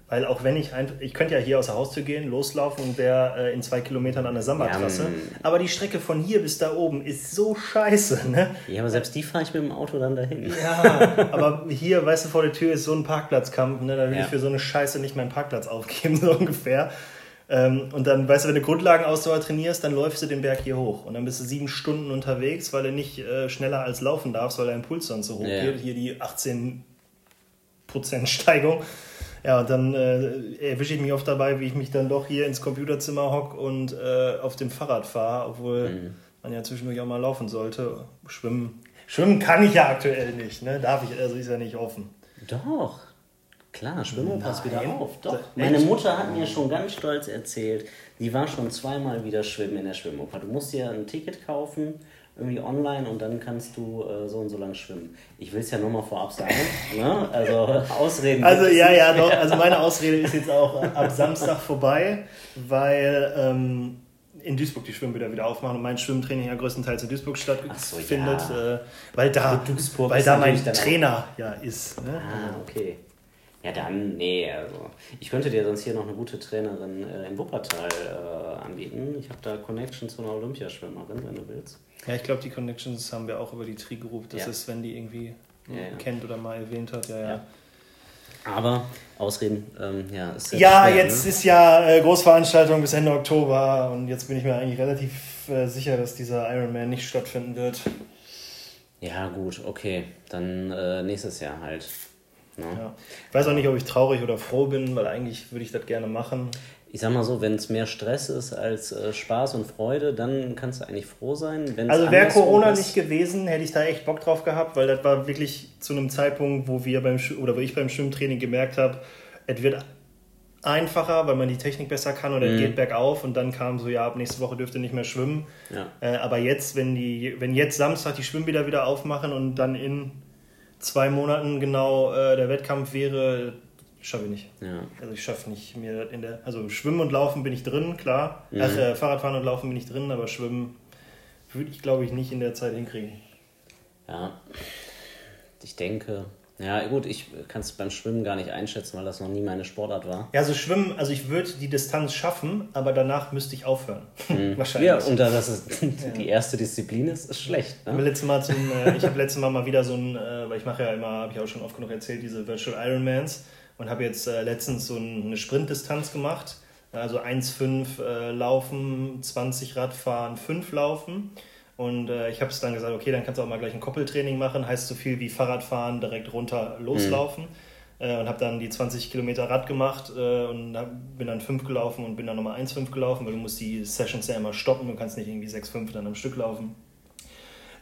Weil auch wenn ich einfach, ich könnte ja hier aus der Haustür gehen, loslaufen und wäre äh, in zwei Kilometern an der Samba-Trasse. Ja, aber die Strecke von hier bis da oben ist so scheiße, ne? Ja, aber selbst die fahre ich mit dem Auto dann dahin. Ja, aber hier, weißt du, vor der Tür ist so ein Parkplatzkampf, ne? Da will ja. ich für so eine Scheiße nicht meinen Parkplatz aufgeben, so ungefähr. Ähm, und dann, weißt du, wenn du Grundlagenausdauer trainierst, dann läufst du den Berg hier hoch. Und dann bist du sieben Stunden unterwegs, weil du nicht äh, schneller als laufen darfst, weil dein Puls dann so hoch ja. geht. Hier die 18% Steigung. Ja, und dann äh, erwische ich mich oft dabei, wie ich mich dann doch hier ins Computerzimmer hocke und äh, auf dem Fahrrad fahre, obwohl mhm. man ja zwischendurch auch mal laufen sollte. Schwimmen. Schwimmen kann ich ja aktuell nicht, ne? Darf ich, also ist ja nicht offen. Doch. Klar, Schwimmen passt wieder auf. Doch. Meine Mutter hat mir schon ganz stolz erzählt, die war schon zweimal wieder schwimmen in der Schwimmoper. Du musst dir ein Ticket kaufen irgendwie online und dann kannst du äh, so und so lang schwimmen. Ich will es ja nur mal vorab sagen. ne? Also Ausreden. Also ja, ja, doch. Also meine Ausrede ist jetzt auch ab Samstag vorbei, weil ähm, in Duisburg die Schwimmbäder wieder aufmachen und mein Schwimmtraining ja größtenteils in Duisburg stattfindet, so, ja. äh, weil da, weil da mein Trainer ja ist. Ne? Ah, okay. Ja, dann, nee, also ich könnte dir sonst hier noch eine gute Trainerin äh, in Wuppertal äh, anbieten. Ich habe da Connections zu einer Olympiaschwimmerin, wenn du willst. Ja, ich glaube, die Connections haben wir auch über die Tri Group. Das ja. ist, wenn die irgendwie ja, ja. kennt oder mal erwähnt hat. Ja, ja. Aber Ausreden, ähm, ja, ist Ja, schwer, jetzt ne? ist ja äh, Großveranstaltung bis Ende Oktober und jetzt bin ich mir eigentlich relativ äh, sicher, dass dieser Ironman nicht stattfinden wird. Ja, gut, okay. Dann äh, nächstes Jahr halt. Ne? Ja. Ich weiß auch nicht, ob ich traurig oder froh bin, weil eigentlich würde ich das gerne machen. Ich sag mal so, wenn es mehr Stress ist als äh, Spaß und Freude, dann kannst du eigentlich froh sein. Also wäre Corona ist, nicht gewesen, hätte ich da echt Bock drauf gehabt, weil das war wirklich zu einem Zeitpunkt, wo wir beim oder wo ich beim Schwimmtraining gemerkt habe, es wird einfacher, weil man die Technik besser kann oder mhm. geht bergauf und dann kam so, ja, ab nächste Woche dürfte nicht mehr schwimmen. Ja. Äh, aber jetzt, wenn die, wenn jetzt Samstag die Schwimmbäder wieder aufmachen und dann in zwei Monaten genau äh, der Wettkampf wäre, schaffe ich nicht. Ja. Also ich schaffe nicht mir in der. Also Schwimmen und Laufen bin ich drin, klar. Mhm. Ach, äh, Fahrradfahren und Laufen bin ich drin, aber Schwimmen würde ich, glaube ich, nicht in der Zeit hinkriegen. Ja. Ich denke, ja, gut, ich kann es beim Schwimmen gar nicht einschätzen, weil das noch nie meine Sportart war. Ja, also Schwimmen, also ich würde die Distanz schaffen, aber danach müsste ich aufhören. Mhm. Wahrscheinlich. Ja, und da das ist die erste Disziplin ist, ist schlecht. Ne? Letztes Mal zum, äh, ich habe letztes Mal mal wieder so ein, äh, weil ich mache ja immer, habe ich auch schon oft genug erzählt, diese Virtual Ironmans und habe jetzt äh, letztens so eine Sprintdistanz gemacht. Also 1,5 äh, Laufen, 20 Radfahren, 5 Laufen. Und äh, ich habe es dann gesagt, okay, dann kannst du auch mal gleich ein Koppeltraining machen. Heißt so viel wie Fahrradfahren, direkt runter loslaufen. Mhm. Äh, und habe dann die 20 Kilometer Rad gemacht äh, und hab, bin dann 5 gelaufen und bin dann nochmal 1,5 gelaufen, weil du musst die Sessions ja immer stoppen. Du kannst nicht irgendwie 6,5 dann am Stück laufen.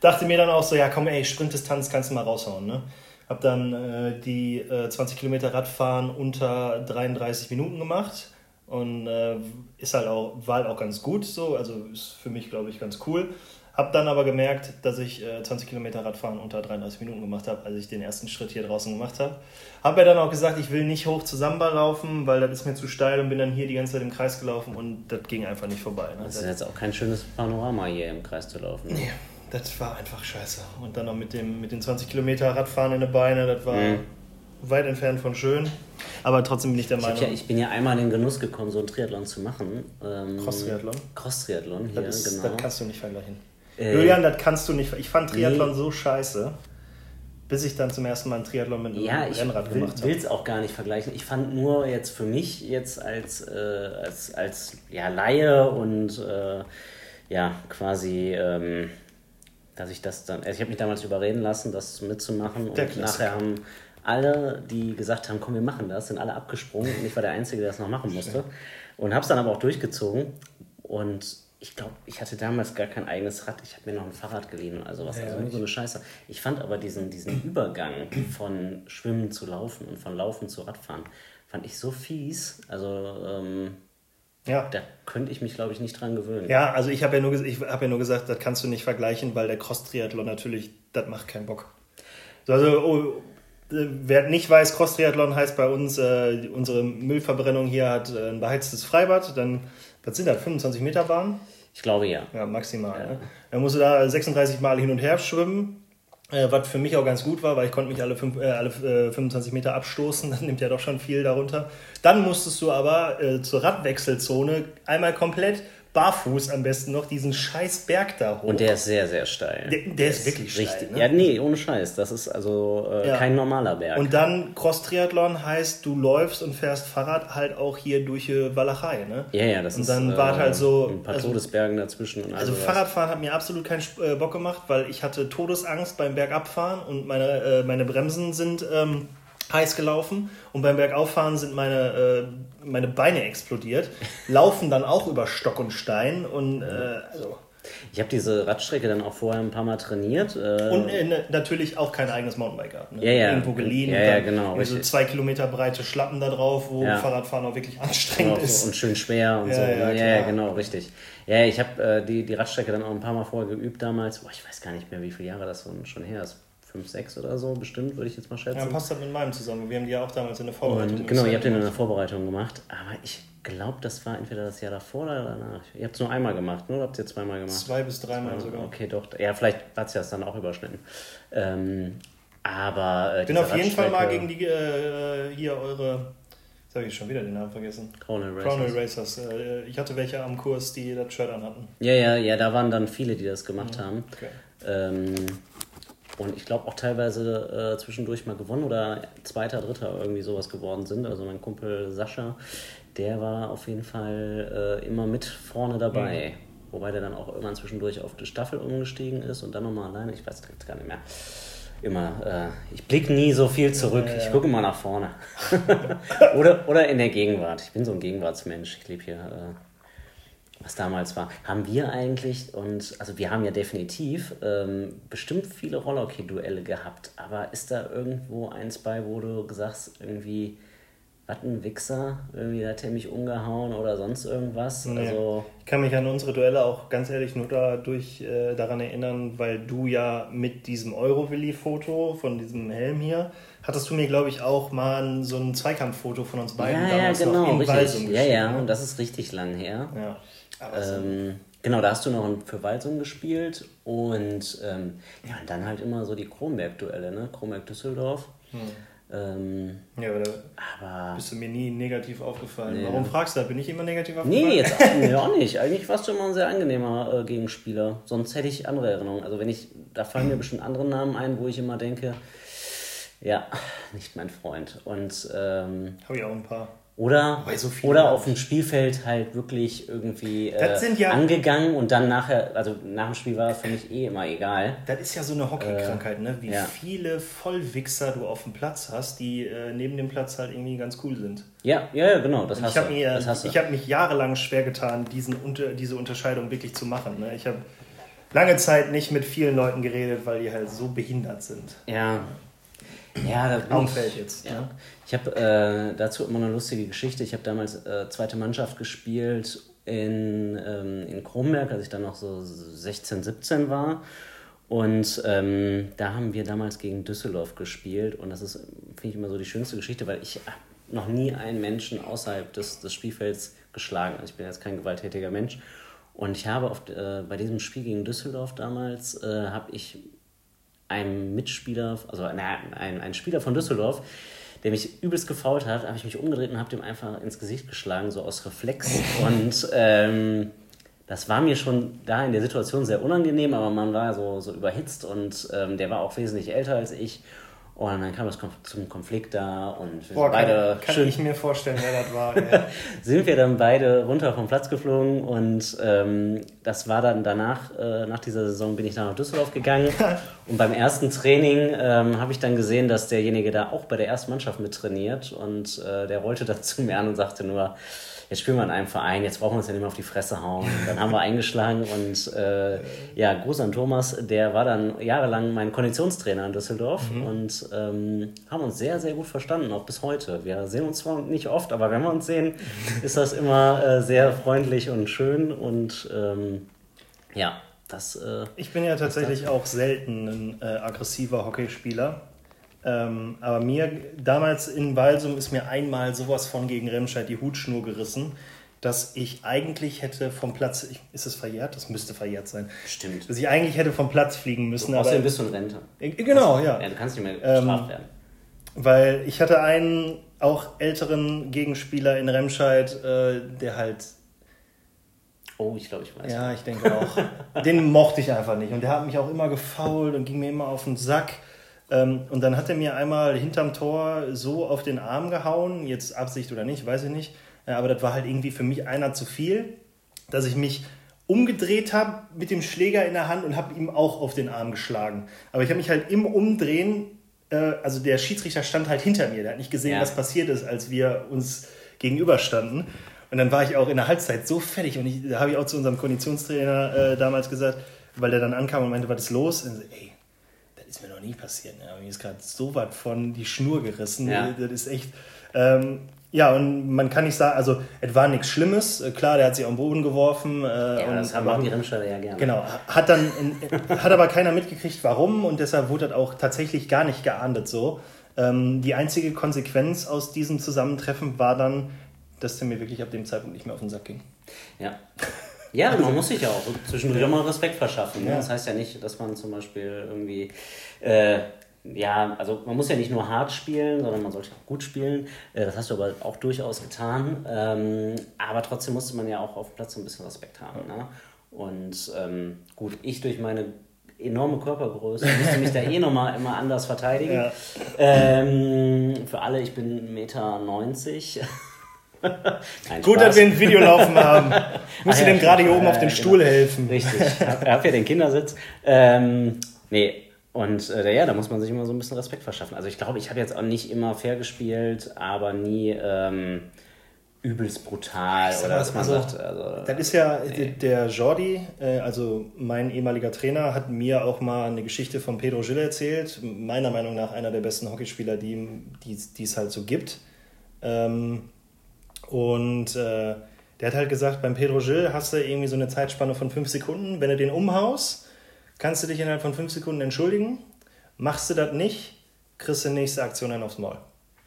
Dachte mir dann auch so, ja komm ey, Sprintdistanz kannst du mal raushauen. Ne? Hab dann äh, die 20 äh, Kilometer Radfahren unter 33 Minuten gemacht und äh, ist halt auch, war halt auch ganz gut so, also ist für mich glaube ich ganz cool. Hab dann aber gemerkt, dass ich äh, 20 Kilometer Radfahren unter 33 Minuten gemacht habe, als ich den ersten Schritt hier draußen gemacht habe. Habe ja dann auch gesagt, ich will nicht hoch zu Samba laufen, weil das ist mir zu steil und bin dann hier die ganze Zeit im Kreis gelaufen und das ging einfach nicht vorbei. Ne? Das ist jetzt auch kein schönes Panorama hier im Kreis zu laufen. Ne? Nee, das war einfach scheiße. Und dann noch mit, dem, mit den 20 Kilometer Radfahren in den Beine, das war mhm. weit entfernt von schön. Aber trotzdem bin ich der Meinung. Ich, ja, ich bin ja einmal in den Genuss gekommen, so ein Triathlon zu machen. Ähm, Cross-Triathlon? Cross-Triathlon hier, das ist, genau. Das kannst du nicht vergleichen. Äh, Julian, das kannst du nicht. Ich fand Triathlon nee. so scheiße, bis ich dann zum ersten Mal ein Triathlon mit einem ja, Rennrad will, gemacht habe. Ich will es auch gar nicht vergleichen. Ich fand nur jetzt für mich jetzt als, äh, als, als ja, Laie und äh, ja, quasi. Ähm, dass ich das dann, also ich habe mich damals überreden lassen, das mitzumachen und nachher haben alle, die gesagt haben, komm, wir machen das, sind alle abgesprungen und ich war der Einzige, der das noch machen musste und habe es dann aber auch durchgezogen und ich glaube, ich hatte damals gar kein eigenes Rad. Ich habe mir noch ein Fahrrad geliehen und also was. Ja, also nur so eine Scheiße. Ich fand aber diesen, diesen Übergang von Schwimmen zu Laufen und von Laufen zu Radfahren, fand ich so fies. Also, ähm, ja. da könnte ich mich, glaube ich, nicht dran gewöhnen. Ja, also ich habe ja, nur, hab ja nur gesagt, das kannst du nicht vergleichen, weil der Cross-Triathlon natürlich, das macht keinen Bock. Also, oh, wer nicht weiß, Cross-Triathlon heißt bei uns, äh, unsere Müllverbrennung hier hat äh, ein beheiztes Freibad, dann was sind das, 25 Meter Bahn? Ich glaube ja. Ja, maximal. Ja. Ne? Dann musst du da 36 Mal hin und her schwimmen. Äh, was für mich auch ganz gut war, weil ich konnte mich alle, fünf, äh, alle äh, 25 Meter abstoßen, das nimmt ja doch schon viel darunter. Dann musstest du aber äh, zur Radwechselzone einmal komplett barfuß am besten noch diesen scheiß Berg da hoch. Und der ist sehr, sehr steil. Der, der ist wirklich steil. Richtig. Ne? Ja, nee, ohne Scheiß. Das ist also äh, ja. kein normaler Berg. Und dann Cross-Triathlon heißt, du läufst und fährst Fahrrad halt auch hier durch die Walachei, ne? Ja, ja, das und ist. Und dann war äh, halt so. Ein paar also, Todesbergen dazwischen. Und also, Fahrradfahren hat mir absolut keinen äh, Bock gemacht, weil ich hatte Todesangst beim Bergabfahren und meine, äh, meine Bremsen sind. Ähm, heiß gelaufen und beim Bergauffahren sind meine, äh, meine Beine explodiert, laufen dann auch über Stock und Stein und äh, also. Ich habe diese Radstrecke dann auch vorher ein paar Mal trainiert. Äh und äh, natürlich auch kein eigenes Mountainbike gehabt. Ne? Ja, ja. Irgendwo geliehen. Ja, ja, genau. So zwei Kilometer breite Schlappen da drauf, wo ja. Fahrradfahren auch wirklich anstrengend genau, ist. Und schön schwer und ja, so. Ja, ja, ja, genau, richtig. Ja, ich habe äh, die, die Radstrecke dann auch ein paar Mal vorher geübt damals. Boah, ich weiß gar nicht mehr, wie viele Jahre das schon her ist 5, 6 oder so, bestimmt, würde ich jetzt mal schätzen. Ja, passt halt mit meinem zusammen. Wir haben die ja auch damals in der Vorbereitung und, Genau, ihr habt den in der Vorbereitung gemacht. Aber ich glaube, das war entweder das Jahr davor oder danach. Ihr habt es nur einmal gemacht, ne? oder habt ihr zweimal gemacht? Zwei bis dreimal sogar. Okay, doch. Ja, vielleicht hat es ja dann auch überschnitten. Ähm, aber. Äh, ich bin auf jeden Fall mal gegen die äh, hier eure. Jetzt habe ich schon wieder den Namen vergessen. Crown Racers. Crown Racers. Äh, ich hatte welche am Kurs, die das Shirt anhatten. Ja, ja, ja, da waren dann viele, die das gemacht mhm. haben. Okay. Ähm, und ich glaube auch teilweise äh, zwischendurch mal gewonnen oder Zweiter, Dritter irgendwie sowas geworden sind. Also mein Kumpel Sascha, der war auf jeden Fall äh, immer mit vorne dabei. Mhm. Wobei der dann auch irgendwann zwischendurch auf die Staffel umgestiegen ist und dann nochmal alleine. Ich weiß gar nicht mehr. Immer, äh, ich blicke nie so viel zurück. Ja, ja. Ich gucke immer nach vorne. oder, oder in der Gegenwart. Ich bin so ein Gegenwartsmensch. Ich lebe hier äh, was damals war. Haben wir eigentlich, und also wir haben ja definitiv ähm, bestimmt viele Rollhockey-Duelle gehabt, aber ist da irgendwo eins bei, wo du sagst, irgendwie, was ein Wichser, irgendwie hat er mich umgehauen oder sonst irgendwas? Nee. Also, ich kann mich an unsere Duelle auch ganz ehrlich nur dadurch äh, daran erinnern, weil du ja mit diesem Eurovilli-Foto von diesem Helm hier hattest du mir, glaube ich, auch mal so ein Zweikampffoto von uns beiden ja, damals ja, genau, noch in. Ja, ja, ne? und das ist richtig lang her. Ja. Ähm, genau, da hast du noch für Walsum gespielt und ähm, ja, und dann halt immer so die Kronberg-Duelle, ne? Kronberg-Düsseldorf. Hm. Ähm, ja, aber, aber bist du mir nie negativ aufgefallen. Nee. Warum fragst du da? Bin ich immer negativ aufgefallen? Nee, jetzt nee, auch nicht. Eigentlich warst du immer ein sehr angenehmer äh, Gegenspieler. Sonst hätte ich andere Erinnerungen. Also wenn ich, da fallen mir bestimmt andere Namen ein, wo ich immer denke, ja, nicht mein Freund. Und ähm, habe ich auch ein paar. Oder, so oder auf dem Spielfeld halt wirklich irgendwie äh, ja, angegangen und dann nachher, also nach dem Spiel war es für mich eh immer egal. Das ist ja so eine Hockeykrankheit, äh, ne? Wie ja. viele Vollwichser du auf dem Platz hast, die äh, neben dem Platz halt irgendwie ganz cool sind. Ja, ja, ja genau, das hast, ich du. Mir, das hast du. Ich habe mich jahrelang schwer getan, diesen, unter, diese Unterscheidung wirklich zu machen. Ne? Ich habe lange Zeit nicht mit vielen Leuten geredet, weil die halt so behindert sind. Ja. Ja, das auffällt jetzt. Ja. Ne? Ich habe äh, dazu immer eine lustige Geschichte. Ich habe damals äh, zweite Mannschaft gespielt in, ähm, in Kronberg, als ich dann noch so 16, 17 war. Und ähm, da haben wir damals gegen Düsseldorf gespielt. Und das ist, finde ich, immer so die schönste Geschichte, weil ich noch nie einen Menschen außerhalb des, des Spielfelds geschlagen. Also ich bin jetzt kein gewalttätiger Mensch. Und ich habe oft, äh, bei diesem Spiel gegen Düsseldorf damals, äh, habe ich einem Mitspieler, also na, ein, ein Spieler von Düsseldorf, der mich übelst gefault hat, habe ich mich umgedreht und habe dem einfach ins Gesicht geschlagen, so aus Reflex. Und ähm, das war mir schon da in der Situation sehr unangenehm, aber man war so, so überhitzt und ähm, der war auch wesentlich älter als ich. Und dann kam es zum Konflikt da und wir Boah, beide. Kann, kann ich mir vorstellen, wer das war. Ja. sind wir dann beide runter vom Platz geflogen und ähm, das war dann danach, äh, nach dieser Saison bin ich dann nach Düsseldorf gegangen und beim ersten Training ähm, habe ich dann gesehen, dass derjenige da auch bei der ersten Mannschaft mit trainiert und äh, der rollte dann zu mir an und sagte nur, jetzt spielen wir in einem Verein, jetzt brauchen wir uns ja nicht mehr auf die Fresse hauen. Und dann haben wir eingeschlagen und äh, ja, Gruß an Thomas, der war dann jahrelang mein Konditionstrainer in Düsseldorf mhm. und ähm, haben uns sehr, sehr gut verstanden, auch bis heute. Wir sehen uns zwar nicht oft, aber wenn wir uns sehen, ist das immer äh, sehr freundlich und schön und ähm, ja, das. Äh, ich bin ja tatsächlich auch selten ein äh, aggressiver Hockeyspieler. Ähm, aber mir, damals in Walsum ist mir einmal sowas von gegen Remscheid die Hutschnur gerissen. dass ich eigentlich hätte vom Platz, ist es verjährt? Das müsste verjährt sein. Stimmt. Dass ich eigentlich hätte vom Platz fliegen müssen. Außerdem aber, bist du in Rente. Äh, genau, ja. Ja, du kannst nicht mehr bestraft ähm, werden. Weil ich hatte einen auch älteren Gegenspieler in Remscheid, äh, der halt. Oh, ich glaube, ich weiß. Ja, ich denke auch. Den mochte ich einfach nicht. Und der hat mich auch immer gefault und ging mir immer auf den Sack. Ähm, und dann hat er mir einmal hinterm Tor so auf den Arm gehauen, jetzt Absicht oder nicht, weiß ich nicht aber das war halt irgendwie für mich einer zu viel, dass ich mich umgedreht habe mit dem Schläger in der Hand und habe ihm auch auf den Arm geschlagen. Aber ich habe mich halt im Umdrehen, äh, also der Schiedsrichter stand halt hinter mir, der hat nicht gesehen, ja. was passiert ist, als wir uns gegenüberstanden. Und dann war ich auch in der Halbzeit so fertig und ich, da habe ich auch zu unserem Konditionstrainer äh, damals gesagt, weil der dann ankam und meinte, was ist los? Und so, ey, ist mir noch nie passiert. Ne? Mir ist gerade so was von die Schnur gerissen. Ja. Das ist echt. Ähm, ja, und man kann nicht sagen, also es war nichts Schlimmes. Äh, klar, der hat sich auf den Boden geworfen. Äh, ja, das machen die Rennstelle ja gerne. Genau, hat dann, hat aber keiner mitgekriegt, warum und deshalb wurde das auch tatsächlich gar nicht geahndet so. Ähm, die einzige Konsequenz aus diesem Zusammentreffen war dann, dass der mir wirklich ab dem Zeitpunkt nicht mehr auf den Sack ging. Ja. Ja, man muss sich ja auch zwischendurch auch mal Respekt verschaffen. Ne? Das heißt ja nicht, dass man zum Beispiel irgendwie äh, ja, also man muss ja nicht nur hart spielen, sondern man sollte auch gut spielen. Äh, das hast du aber auch durchaus getan. Ähm, aber trotzdem musste man ja auch auf dem Platz ein bisschen Respekt haben. Ne? Und ähm, gut, ich durch meine enorme Körpergröße musste mich da eh nochmal immer anders verteidigen. Ja. Ähm, für alle, ich bin 1,90 Meter. Nein, Gut, dass wir ein Video laufen haben. Muss ah, ja, dem gerade hier oben auf den genau. Stuhl helfen. Richtig, ich habe hab ja den Kindersitz. Ähm, nee, und äh, ja, da muss man sich immer so ein bisschen Respekt verschaffen. Also ich glaube, ich habe jetzt auch nicht immer fair gespielt, aber nie ähm, übelst brutal oder was man also, sagt. Also, das ist ja nee. der Jordi, äh, also mein ehemaliger Trainer, hat mir auch mal eine Geschichte von Pedro Gil erzählt. Meiner Meinung nach einer der besten Hockeyspieler, die, die es halt so gibt. Ähm, und äh, der hat halt gesagt, beim Pedro Gil hast du irgendwie so eine Zeitspanne von fünf Sekunden. Wenn du den umhaust, kannst du dich innerhalb von fünf Sekunden entschuldigen. Machst du das nicht, kriegst du die nächste Aktion dann aufs Maul.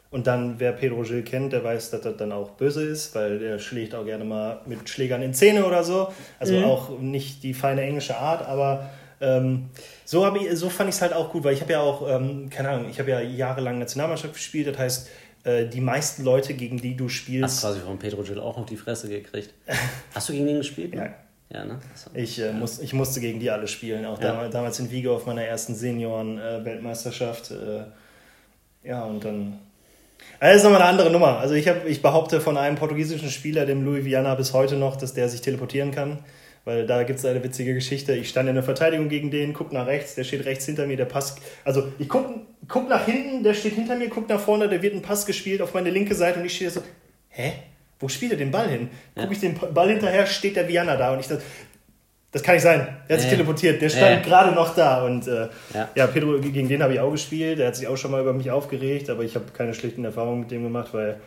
Und dann, wer Pedro Gil kennt, der weiß, dass das dann auch böse ist, weil der schlägt auch gerne mal mit Schlägern in Zähne oder so. Also mhm. auch nicht die feine englische Art, aber ähm, so, ich, so fand ich es halt auch gut, weil ich habe ja auch, ähm, keine Ahnung, ich habe ja jahrelang Nationalmannschaft gespielt, das heißt, äh, die meisten Leute, gegen die du spielst. Hast quasi von Pedro Gil auch auf die Fresse gekriegt. Hast du gegen ihn gespielt? Ne? Ja. Ja, ne? Ich, äh, muss, ich musste gegen die alle spielen, auch ja. damals, damals in Vigo auf meiner ersten Senioren-Weltmeisterschaft. Äh, ja, und dann. Das ist nochmal eine andere Nummer. Also ich, hab, ich behaupte von einem portugiesischen Spieler, dem Louis Viana, bis heute noch, dass der sich teleportieren kann. Weil da gibt es eine witzige Geschichte. Ich stand in der Verteidigung gegen den, guck nach rechts, der steht rechts hinter mir, der Pass. Also ich guck, guck nach hinten, der steht hinter mir, guck nach vorne, der wird ein Pass gespielt auf meine linke Seite und ich stehe so, hä? wo spielt er den Ball hin? Gucke ich den Ball hinterher, steht der Viana da und ich dachte, das kann nicht sein. Der hat sich teleportiert. Der stand äh. gerade noch da. Und äh, ja. ja. Pedro, gegen den habe ich auch gespielt. Der hat sich auch schon mal über mich aufgeregt, aber ich habe keine schlechten Erfahrungen mit dem gemacht, weil,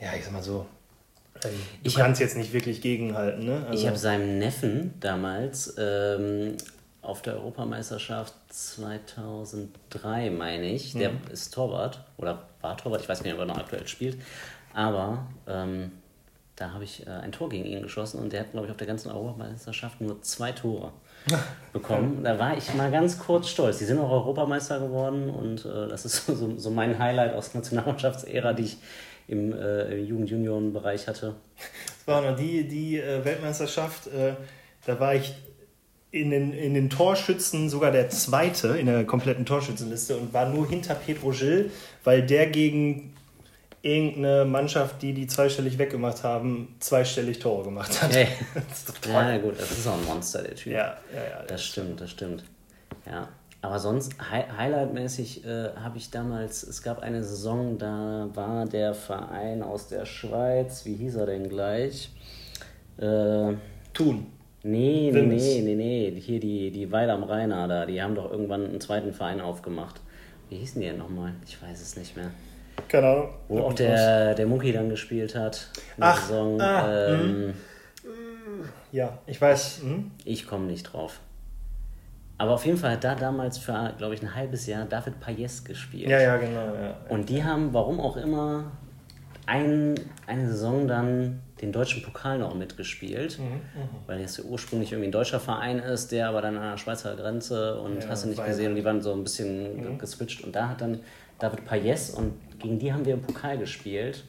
ja, ich sag mal so, du ich kannst hab, jetzt nicht wirklich gegenhalten. Ne? Also, ich habe seinem Neffen damals ähm, auf der Europameisterschaft 2003, meine ich, der mhm. ist Torwart oder war Torwart, ich weiß nicht, ob er noch aktuell spielt, aber ähm, da habe ich äh, ein Tor gegen ihn geschossen und der hat, glaube ich, auf der ganzen Europameisterschaft nur zwei Tore bekommen. Da war ich mal ganz kurz stolz. Die sind auch Europameister geworden und äh, das ist so, so mein Highlight aus Nationalmannschaftsära, die ich im äh, Jugend-Junioren-Bereich hatte. Das war noch die, die äh, Weltmeisterschaft, äh, da war ich in den, in den Torschützen sogar der Zweite in der kompletten Torschützenliste und war nur hinter Pedro Gil, weil der gegen irgendeine Mannschaft, die die zweistellig weggemacht haben, zweistellig Tore gemacht hat. Hey. ja, gut, das ist auch ein Monster, der Typ. Ja, ja, ja. Das stimmt, das stimmt. Ja. Aber sonst, Hi Highlight-mäßig äh, habe ich damals, es gab eine Saison, da war der Verein aus der Schweiz, wie hieß er denn gleich? Äh, Thun. Nee, nee, nee, nee, nee. Hier die, die Weil am Rheiner da, die haben doch irgendwann einen zweiten Verein aufgemacht. Wie hießen die denn nochmal? Ich weiß es nicht mehr. Keine Ahnung. Wo auch der, der Monkey dann gespielt hat. Ach, Saison. Ah, ähm, ja, ich weiß. Hm? Ich komme nicht drauf. Aber auf jeden Fall hat da damals für, glaube ich, ein halbes Jahr David Payes gespielt. Ja, ja, genau. Ja, Und die haben, warum auch immer, ein, eine Saison dann den deutschen Pokal noch mitgespielt, mhm, mhm. weil das ja ursprünglich irgendwie ein deutscher Verein ist, der aber dann an der Schweizer Grenze und ja, hast du nicht gesehen und die waren so ein bisschen mhm. geswitcht und da hat dann David Payes und gegen die haben wir im Pokal gespielt.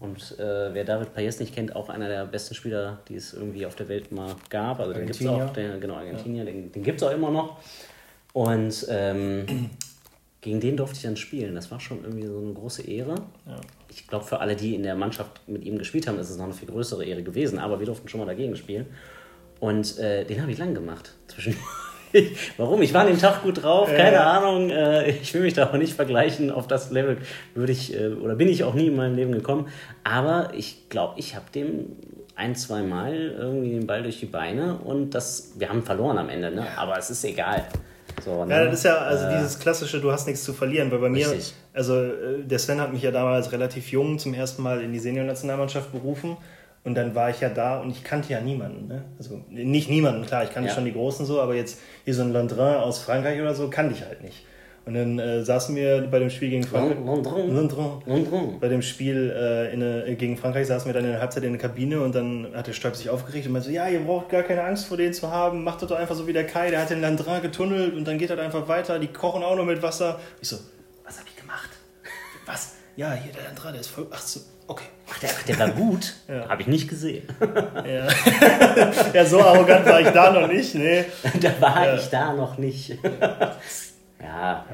Und äh, wer David Payes nicht kennt, auch einer der besten Spieler, die es irgendwie auf der Welt mal gab. Also den gibt es auch, den, genau, Argentinier, ja. den, den gibt es auch immer noch. Und ähm, gegen den durfte ich dann spielen. Das war schon irgendwie so eine große Ehre. Ja. Ich glaube, für alle, die in der Mannschaft mit ihm gespielt haben, ist es noch eine viel größere Ehre gewesen. Aber wir durften schon mal dagegen spielen. Und äh, den habe ich lang gemacht. Zwischen Warum? Ich war an dem Tag gut drauf, keine ja. Ahnung. Äh, ich will mich da auch nicht vergleichen. Auf das Level würde ich äh, oder bin ich auch nie in meinem Leben gekommen. Aber ich glaube, ich habe dem ein, zwei Mal irgendwie den Ball durch die Beine und das, wir haben verloren am Ende, ne? aber es ist egal. So, ne? Ja, das ist ja also äh, dieses klassische, du hast nichts zu verlieren, weil bei mir, richtig. also äh, der Sven hat mich ja damals relativ jung zum ersten Mal in die Senior-Nationalmannschaft berufen und dann war ich ja da und ich kannte ja niemanden. Ne? Also nicht niemanden, klar, ich kannte ja. schon die Großen so, aber jetzt hier so ein Landrin aus Frankreich oder so kannte ich halt nicht. Und dann äh, saßen wir bei dem Spiel gegen Frankreich. Landrin. Landrin. Bei dem Spiel äh, in, äh, gegen Frankreich saßen wir dann in der Halbzeit in der Kabine und dann hat der Stolp sich aufgeregt und meinte so, ja, ihr braucht gar keine Angst vor denen zu haben, macht das doch einfach so wie der Kai, der hat den Landrin getunnelt und dann geht das einfach weiter, die kochen auch noch mit Wasser. Ich so, was hab ich gemacht? Was? Ja, hier der Landrin, der ist voll. Ach so. Ach, der, der war gut. ja. Habe ich nicht gesehen. ja. ja, so arrogant war ich da noch nicht. Nee. Da war ja. ich da noch nicht. ja.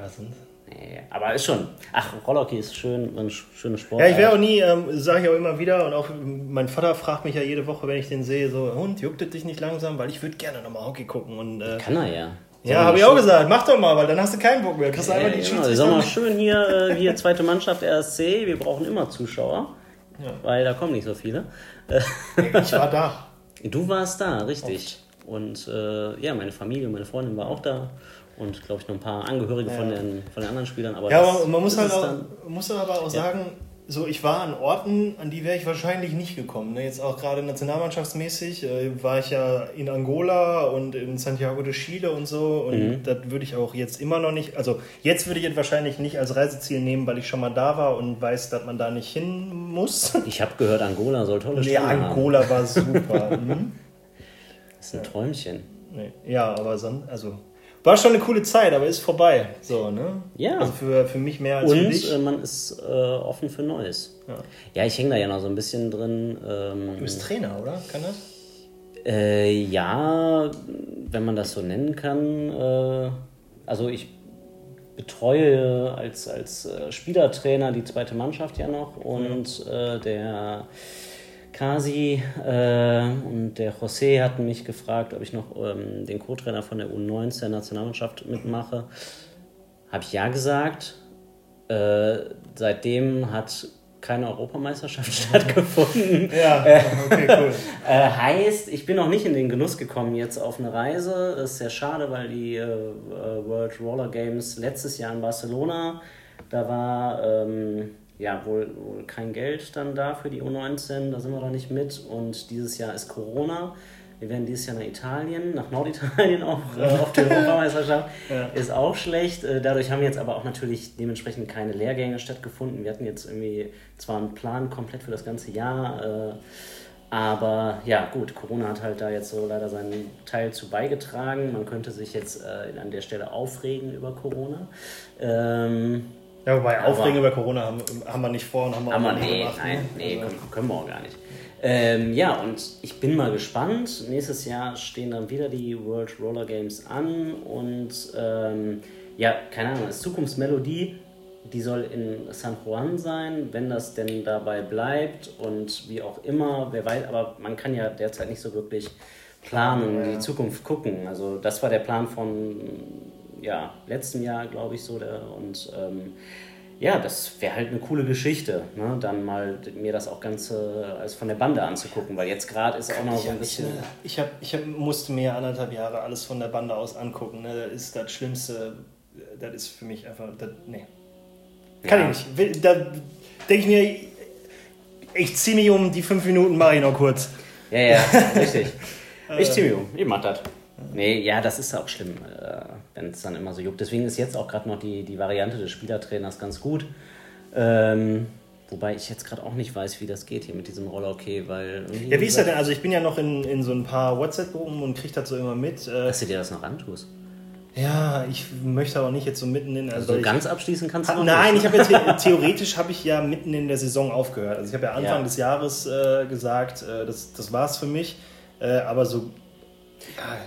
Nee, aber ist schon. Ach, Rollhockey ist schön, ein schöner Sport. Ja, ich wäre auch nie, ähm, sage ich auch immer wieder, und auch mein Vater fragt mich ja jede Woche, wenn ich den sehe, so, Hund, juckt es dich nicht langsam, weil ich würde gerne nochmal Hockey gucken. Und, äh, Kann er ja. Ja, habe ich auch gesagt. Mach doch mal, weil dann hast du keinen Bock mehr. Kriegst ja, einfach die genau. Sag mal schön hier, äh, hier zweite Mannschaft RSC. Wir brauchen immer Zuschauer. Ja. Weil da kommen nicht so viele. ich war da. Du warst da, richtig. Oft. Und äh, ja, meine Familie, meine Freundin war auch da. Und glaube ich noch ein paar Angehörige ja. von, den, von den anderen Spielern. Aber ja, aber man muss, halt auch, muss aber auch sagen, so, ich war an Orten, an die wäre ich wahrscheinlich nicht gekommen. Ne? Jetzt auch gerade nationalmannschaftsmäßig äh, war ich ja in Angola und in Santiago de Chile und so. Und mhm. das würde ich auch jetzt immer noch nicht, also jetzt würde ich es wahrscheinlich nicht als Reiseziel nehmen, weil ich schon mal da war und weiß, dass man da nicht hin muss. Ich habe gehört, Angola soll tolle Spiele nee, Angola haben. war super. mhm. Das ist ein Träumchen. Nee. Ja, aber sonst, also war schon eine coole Zeit, aber ist vorbei. So, ne? Ja. Also für, für mich mehr als Und, für dich. Und äh, man ist äh, offen für Neues. Ja, ja ich hänge da ja noch so ein bisschen drin. Ähm, du bist Trainer, oder? Kann das? Äh, ja, wenn man das so nennen kann. Äh, also ich betreue als, als äh, Spielertrainer die zweite Mannschaft ja noch und ja. Äh, der Kasi äh, und der José hatten mich gefragt, ob ich noch ähm, den Co-Trainer von der U19 der Nationalmannschaft mitmache. Habe ich ja gesagt. Äh, seitdem hat keine Europameisterschaft stattgefunden. Ja, okay, cool. äh, heißt, ich bin noch nicht in den Genuss gekommen jetzt auf eine Reise. Das ist sehr schade, weil die äh, World Roller Games letztes Jahr in Barcelona, da war ähm, ja, wohl, wohl kein Geld dann da für die U19, da sind wir doch nicht mit. Und dieses Jahr ist Corona. Wir werden dieses Jahr nach Italien, nach Norditalien auch äh, auf die Europameisterschaft. ja. Ist auch schlecht. Äh, dadurch haben jetzt aber auch natürlich dementsprechend keine Lehrgänge stattgefunden. Wir hatten jetzt irgendwie zwar einen Plan komplett für das ganze Jahr, äh, aber ja, gut, Corona hat halt da jetzt so leider seinen Teil zu beigetragen. Man könnte sich jetzt äh, an der Stelle aufregen über Corona. Ähm, ja, wobei Aufregen über Corona haben, haben wir nicht vor und haben wir auch nicht nee, gemacht. Nein, ne? nee, also. können, können wir auch gar nicht. Ähm, ja, und ich bin mal gespannt. Nächstes Jahr stehen dann wieder die World Roller Games an und ähm, ja, keine Ahnung, als Zukunftsmelodie, die soll in San Juan sein, wenn das denn dabei bleibt und wie auch immer, wer weiß, aber man kann ja derzeit nicht so wirklich planen, ja. die Zukunft gucken. Also das war der Plan von ja, letzten Jahr, glaube ich, so. Der, und ähm, ja, das wäre halt eine coole Geschichte, ne? dann mal mir das auch Ganze als von der Bande anzugucken, weil jetzt gerade ist auch noch so ein bisschen. Ich, hab, ich hab, musste mir anderthalb Jahre alles von der Bande aus angucken. Ne? Das ist das Schlimmste, das ist für mich einfach. Das, nee. Kann ja. ich nicht. Da denke ich mir, ich ziehe mich um die fünf Minuten, mache ich noch kurz. Ja, ja, richtig. ich ziehe mich um, ich mach das. Nee, ja, das ist auch schlimm, äh, wenn es dann immer so juckt. Deswegen ist jetzt auch gerade noch die, die Variante des Spielertrainers ganz gut. Ähm, Wobei ich jetzt gerade auch nicht weiß, wie das geht hier mit diesem Roller-Okay, weil. Ja, wie ist das denn? Also ich bin ja noch in, in so ein paar WhatsApp-Gruppen und kriege das so immer mit. Äh, Dass du dir das noch antust. Ja, ich möchte aber nicht jetzt so mitten in. Also, also ganz abschließen kannst du Nein, nicht. ich habe ja theoretisch habe ich ja mitten in der Saison aufgehört. Also ich habe ja Anfang ja. des Jahres äh, gesagt, äh, das, das war's für mich. Äh, aber so. Ja,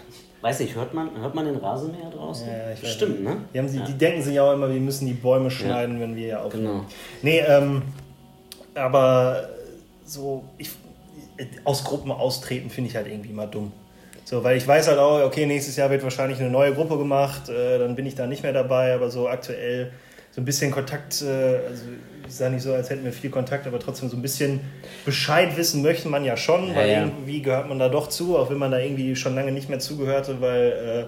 Weiß ich, hört man, hört man den Rasenmäher draußen? Ja, ich Stimmt, ne? Die, sie, ja. die denken sich auch immer, wir müssen die Bäume schneiden, ja. wenn wir hier aufnehmen. Genau. Nee, ähm, aber so, ich, aus Gruppen austreten finde ich halt irgendwie mal dumm. So, weil ich weiß halt auch, okay, nächstes Jahr wird wahrscheinlich eine neue Gruppe gemacht, äh, dann bin ich da nicht mehr dabei, aber so aktuell so ein bisschen Kontakt, äh, also ich sage nicht so, als hätten wir viel Kontakt, aber trotzdem so ein bisschen Bescheid wissen möchte man ja schon, weil ja. irgendwie gehört man da doch zu, auch wenn man da irgendwie schon lange nicht mehr zugehörte, weil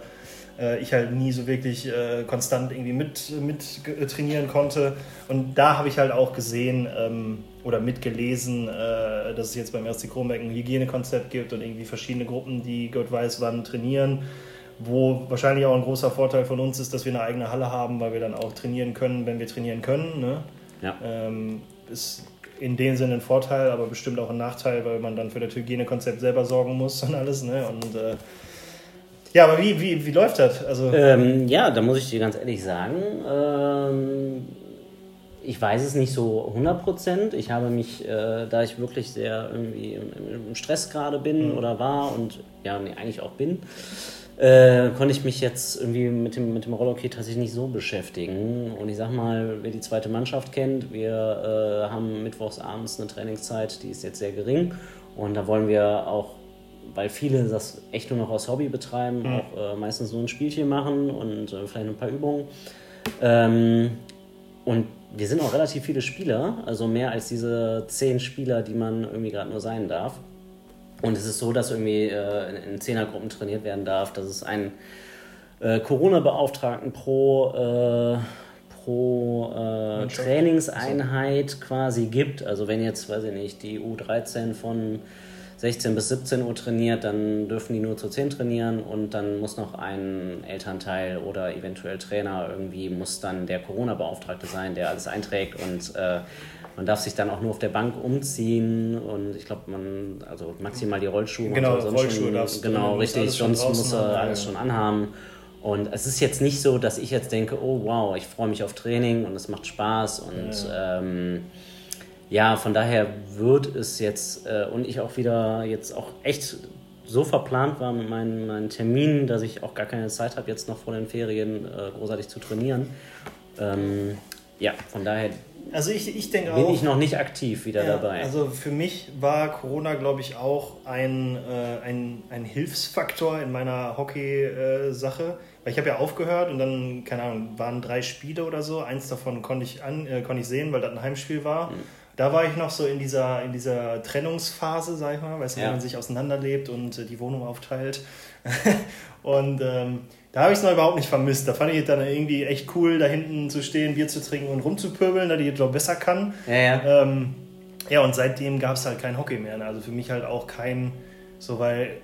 äh, äh ich halt nie so wirklich äh, konstant irgendwie mit, mit trainieren konnte. Und da habe ich halt auch gesehen ähm, oder mitgelesen, äh, dass es jetzt beim RC Kronberg ein Hygienekonzept gibt und irgendwie verschiedene Gruppen, die Gott weiß wann trainieren wo wahrscheinlich auch ein großer Vorteil von uns ist, dass wir eine eigene Halle haben, weil wir dann auch trainieren können, wenn wir trainieren können. Ne? Ja. Ähm, ist in dem Sinne ein Vorteil, aber bestimmt auch ein Nachteil, weil man dann für das Hygienekonzept selber sorgen muss und alles. Ne? Und äh, ja, aber wie, wie, wie läuft das? Also, ähm, ja, da muss ich dir ganz ehrlich sagen, ähm, ich weiß es nicht so 100 Prozent. Ich habe mich, äh, da ich wirklich sehr irgendwie im, im Stress gerade bin mhm. oder war und ja, nee, eigentlich auch bin, äh, konnte ich mich jetzt irgendwie mit dem, mit dem Rollerkey tatsächlich nicht so beschäftigen. Und ich sag mal, wer die zweite Mannschaft kennt, wir äh, haben mittwochs abends eine Trainingszeit, die ist jetzt sehr gering. Und da wollen wir auch, weil viele das echt nur noch aus Hobby betreiben, mhm. auch äh, meistens nur ein Spielchen machen und äh, vielleicht ein paar Übungen. Ähm, und wir sind auch relativ viele Spieler, also mehr als diese zehn Spieler, die man irgendwie gerade nur sein darf. Und es ist so, dass irgendwie äh, in, in Zehnergruppen trainiert werden darf, dass es einen äh, Corona-Beauftragten pro, äh, pro äh, Trainingseinheit quasi gibt. Also wenn jetzt, weiß ich nicht, die U13 von 16 bis 17 Uhr trainiert, dann dürfen die nur zu 10 trainieren und dann muss noch ein Elternteil oder eventuell Trainer irgendwie muss dann der Corona-Beauftragte sein, der alles einträgt und äh, man darf sich dann auch nur auf der Bank umziehen und ich glaube, man, also maximal die Rollschuhe. Genau, und Rollschuhe schon, darfst Genau, richtig, sonst muss er alles schon anhaben. Und es ist jetzt nicht so, dass ich jetzt denke, oh wow, ich freue mich auf Training und es macht Spaß und ja, ähm, ja von daher wird es jetzt äh, und ich auch wieder jetzt auch echt so verplant war mit meinen, meinen Terminen, dass ich auch gar keine Zeit habe, jetzt noch vor den Ferien äh, großartig zu trainieren. Ähm, ja, von daher also ich, ich denke bin auch, ich noch nicht aktiv wieder ja, dabei. Also für mich war Corona, glaube ich, auch ein, äh, ein, ein Hilfsfaktor in meiner Hockey-Sache. Äh, Weil ich habe ja aufgehört und dann, keine Ahnung, waren drei Spiele oder so. Eins davon konnte ich, an, äh, konnte ich sehen, weil das ein Heimspiel war. Mhm. Da war ich noch so in dieser, in dieser Trennungsphase, sag ich mal, weißt du, ja. wenn man sich auseinanderlebt und äh, die Wohnung aufteilt. und ähm, da habe ich es noch überhaupt nicht vermisst. Da fand ich es dann irgendwie echt cool, da hinten zu stehen, Bier zu trinken und rumzupöbeln, da die jetzt doch besser kann. Ja, ja. Ähm, ja, und seitdem gab es halt kein Hockey mehr. Ne? Also für mich halt auch kein, so weil